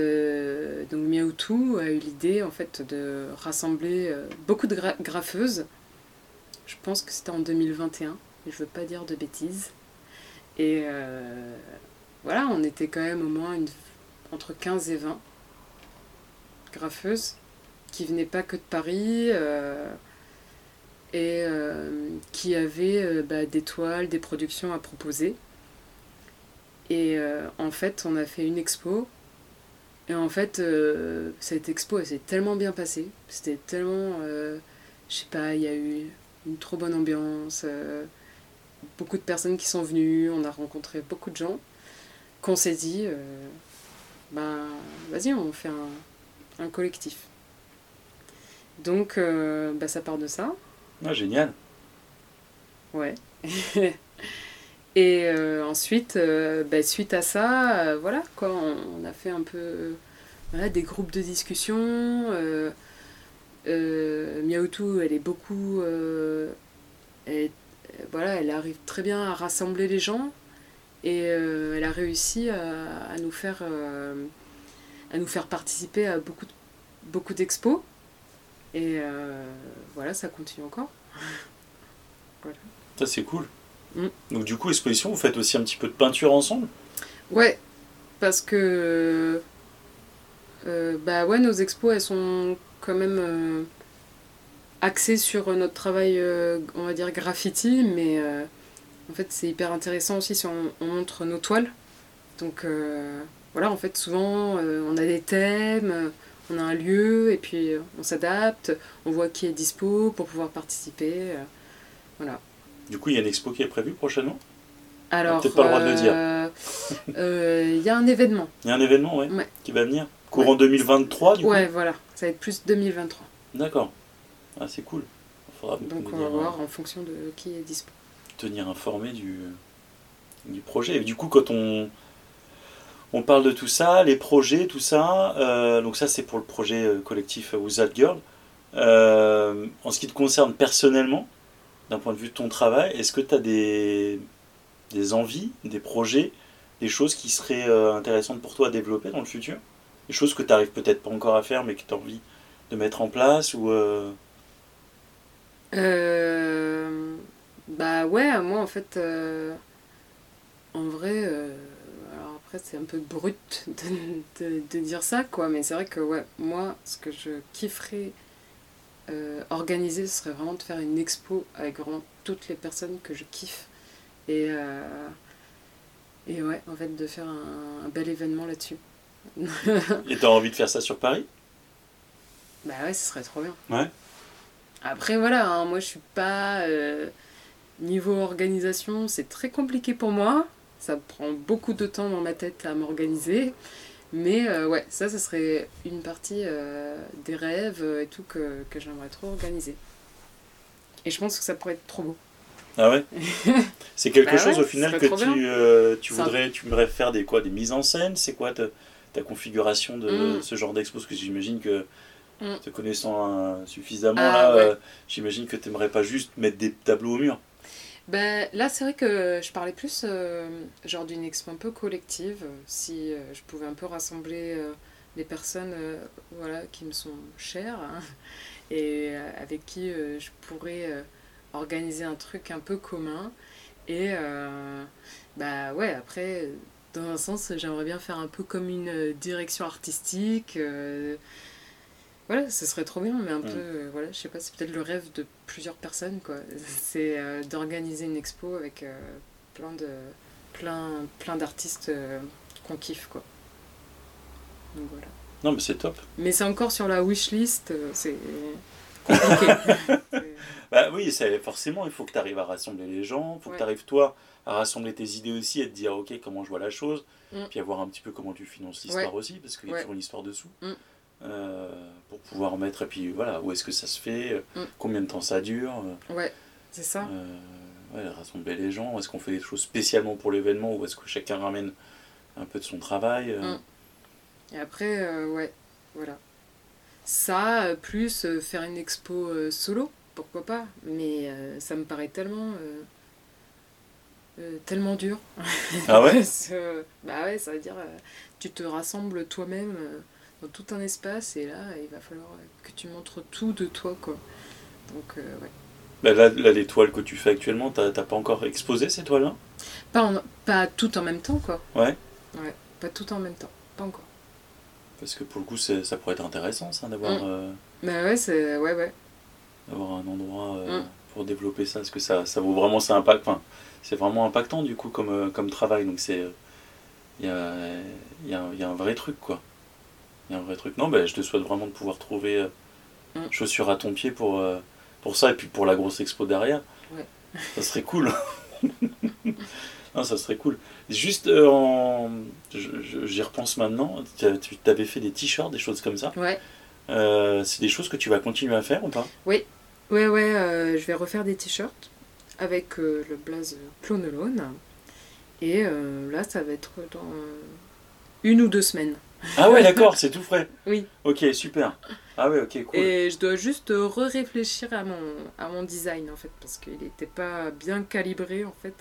donc Miaoutou a eu l'idée en fait de rassembler beaucoup de graffeuses. Je pense que c'était en 2021, je veux pas dire de bêtises. Et voilà, on était quand même au moins une, entre 15 et 20 graffeuse qui venait pas que de Paris euh, et euh, qui avait euh, bah, des toiles, des productions à proposer. Et en fait, on a fait une expo. Et en fait, cette expo, elle s'est tellement bien passée. C'était tellement. je sais pas, il y a eu une trop bonne ambiance. beaucoup de personnes qui sont venues. On a rencontré beaucoup de gens. Qu'on s'est dit, bah, vas-y, on fait un, un collectif. Donc, euh, bah, ça part de ça. Ah, génial. Ouais. [LAUGHS] Et euh, ensuite, euh, bah, suite à ça, voilà, quoi, on, a fait un peu voilà, des groupes de discussion. Miaoutou, elle est beaucoup. voilà, elle arrive très bien à rassembler les gens. Et elle a réussi à nous faire à nous faire participer à beaucoup, beaucoup d'expos. Et euh, voilà, ça continue encore. [LAUGHS] Ça, c'est cool. Mm. Donc, du coup, exposition, vous faites aussi un petit peu de peinture ensemble? Ouais, parce que. Euh, bah ouais, nos expos, elles sont quand même euh, axées sur notre travail, on va dire, graffiti, mais en fait, c'est hyper intéressant aussi si on, on montre nos toiles. Donc voilà, en fait, souvent, euh, on a des thèmes, euh, on a un lieu, et puis euh, on s'adapte, on voit qui est dispo pour pouvoir participer. voilà. Du coup, il y a une expo qui est prévue prochainement? Alors. Peut-être pas le droit de le dire. Il y a un événement. Il y a un événement, oui, qui va venir? Courant 2023, du coup? Ouais, voilà. Ça va être plus 2023. D'accord. Ah, c'est cool. Donc, on va voir en fonction de qui est dispo. Tenir informé du, du projet. Et du coup, quand on on parle de tout ça, les projets, tout ça. Euh, donc ça, c'est pour le projet euh, collectif Who's That Girl. Euh, en ce qui te concerne personnellement, d'un point de vue de ton travail, est-ce que tu as des, des envies, des projets, des choses qui seraient intéressantes pour toi à développer dans le futur? Des choses que tu n'arrives peut-être pas encore à faire, mais que tu as envie de mettre en place ou Bah ouais, moi en fait, en vrai c'est un peu brut [LAUGHS] de, de, dire ça, quoi. Mais c'est vrai que, ouais, moi, ce que je kifferais euh, organiser, ce serait vraiment de faire une expo avec vraiment toutes les personnes que je kiffe. Et, euh, et ouais, en fait, de faire un, bel événement là-dessus. [LAUGHS] et t'as envie de faire ça sur Paris? Bah ouais, ce serait trop bien. Ouais. Après, voilà, hein, moi, je suis pas... Niveau organisation, c'est très compliqué pour moi. Ça prend beaucoup de temps dans ma tête à m'organiser. Mais euh, ouais, ça, ce serait une partie euh, des rêves et tout que, que j'aimerais trop organiser. Et je pense que ça pourrait être trop beau. Ah ouais? [LAUGHS] C'est quelque bah chose au final que tu, euh, tu, voudrais, tu voudrais faire des, quoi, des mises en scène? C'est quoi ta, ta, configuration de mm. ce genre d'expo? Parce que j'imagine que, mm. te connaissant suffisamment, ah là, j'imagine que tu n'aimerais pas juste mettre des tableaux au mur. Ben, là, c'est vrai que je parlais plus euh, genre d'une expo un peu collective, si euh, je pouvais un peu rassembler euh, les personnes voilà, qui me sont chères hein, [LAUGHS] et avec qui je pourrais organiser un truc un peu commun. Et bah ouais, après, dans un sens, j'aimerais bien faire un peu comme une direction artistique voilà, ce serait trop bien, mais un mm. peu, euh, voilà, je sais pas, c'est peut-être le rêve de plusieurs personnes, quoi. [LAUGHS] C'est euh, d'organiser une expo avec euh, plein de plein, plein d'artistes qu'on kiffe, quoi. Donc voilà. Non, mais c'est top. Mais c'est encore sur la wishlist, c'est compliqué. [LAUGHS] bah oui, c'est forcément, il faut que tu arrives à rassembler les gens, il faut que tu arrives toi à rassembler tes idées aussi et te dire ok comment je vois la chose, Mm. puis à voir un petit peu comment tu finances l'histoire aussi, parce qu'il y a Ouais. toujours une histoire dessous. Mm. Euh, pour pouvoir mettre, et puis voilà, où est-ce que ça se fait, euh, Mm. combien de temps ça dure, euh, ouais, c'est ça. ouais, rassembler les gens, est-ce qu'on fait des choses spécialement pour l'événement ou est-ce que chacun ramène un peu de son travail Mm. Et après, ouais, voilà. Ça, plus faire une expo solo, pourquoi pas. Mais ça me paraît tellement. euh, tellement dur. Ah ouais [LAUGHS] Bah ouais, ça veut dire. euh, tu te rassembles toi-même tout un espace et là, il va falloir que tu montres tout de toi, quoi. Donc, euh, ouais. Là, là, les toiles que tu fais actuellement, t'as pas encore exposé ces toiles-là? Pas, en- pas tout en même temps, quoi. Ouais. Ouais, pas tout en même temps. Pas encore. Parce que pour le coup, ça pourrait être intéressant, ça, d'avoir Mm. euh, Bah ouais, c'est. Ouais, ouais. d'avoir un endroit euh, Mm. pour développer ça. Parce que ça, ça vaut vraiment, c'est impact, enfin, c'est vraiment impactant du coup comme, euh, comme travail. Donc c'est, il y a, y, a, y a un vrai truc quoi. Il y a un vrai truc. Non, ben je te souhaite vraiment de pouvoir trouver euh, Mm. chaussures à ton pied pour, euh, pour ça et puis pour la grosse expo derrière. Ouais. Ça serait cool. [LAUGHS] non, ça serait cool. Juste euh, en, j'y repense maintenant. Tu t'avais fait des t-shirts, des choses comme ça. Ouais. Euh, c'est des choses que tu vas continuer à faire ou pas? Ouais, ouais, euh, je vais refaire des t-shirts avec le blaze Clone Alone. Et là, ça va être dans une ou deux semaines. Ah ouais, d'accord, c'est tout frais. Oui. Ok, super. Ah ouais, ok, cool. Et je dois juste re-réfléchir à mon, à mon design, en fait, parce qu'il n'était pas bien calibré, en fait.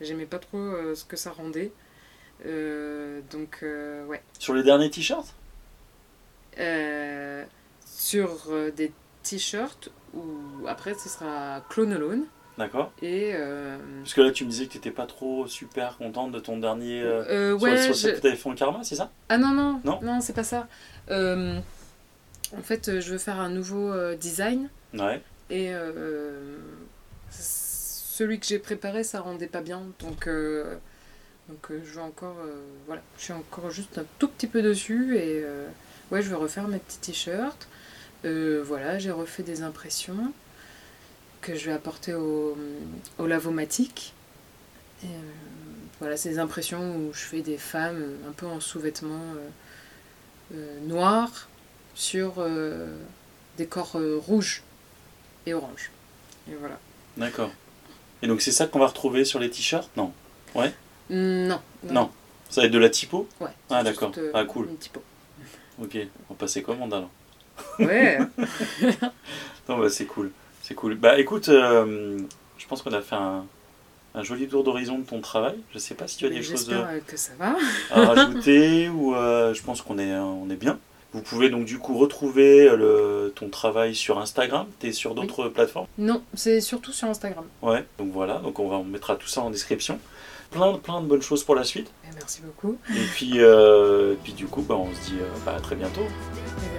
J'aimais pas trop euh, ce que ça rendait. Euh, donc, euh, ouais. Sur les derniers t-shirts? Sur des t-shirts, ou après, ce sera Clone Alone. D'accord. Et... euh, Parce que là, tu me disais que tu n'étais pas trop super contente de ton dernier. euh, euh, ouais, je- tu avais fait en karma, c'est ça? Ah non, non, Non? Non, c'est pas ça. Euh, en fait, je veux faire un nouveau design Ouais. et celui que j'ai préparé, ça rendait pas bien. Donc, donc je veux encore. voilà, je suis encore juste un tout petit peu dessus et ouais, je vais refaire mes petits t-shirts. Voilà, j'ai refait des impressions que je vais apporter au, au lavomatique. Et, euh, voilà, c'est des impressions où je fais des femmes un peu en sous-vêtements euh, euh, noirs sur des corps rouges et oranges. Et voilà. D'accord. Et donc, c'est ça qu'on va retrouver sur les t-shirts? Non. Non. Non. Ça va être de la typo? Ouais. Ah, d'accord. euh, Ah, cool. une typo. Ok. On va passer commande alors. Ouais. [LAUGHS] [LAUGHS] Non, bah, c'est cool. C'est cool. Bah, écoute, euh, je pense qu'on a fait un, un joli tour d'horizon de ton travail. Je sais pas si tu as Mais des choses euh, que ça va. à rajouter [LAUGHS] ou euh, je pense qu'on est, on est bien. Vous pouvez donc du coup retrouver le, ton travail sur Instagram. Tu es sur d'autres plateformes? Non, c'est surtout sur Instagram. Ouais, donc voilà, donc on, va, on mettra tout ça en description. Plein, plein de bonnes choses pour la suite. Et merci beaucoup. Et puis, euh, puis du coup, bah, on se dit bah, à très bientôt. Eh bien,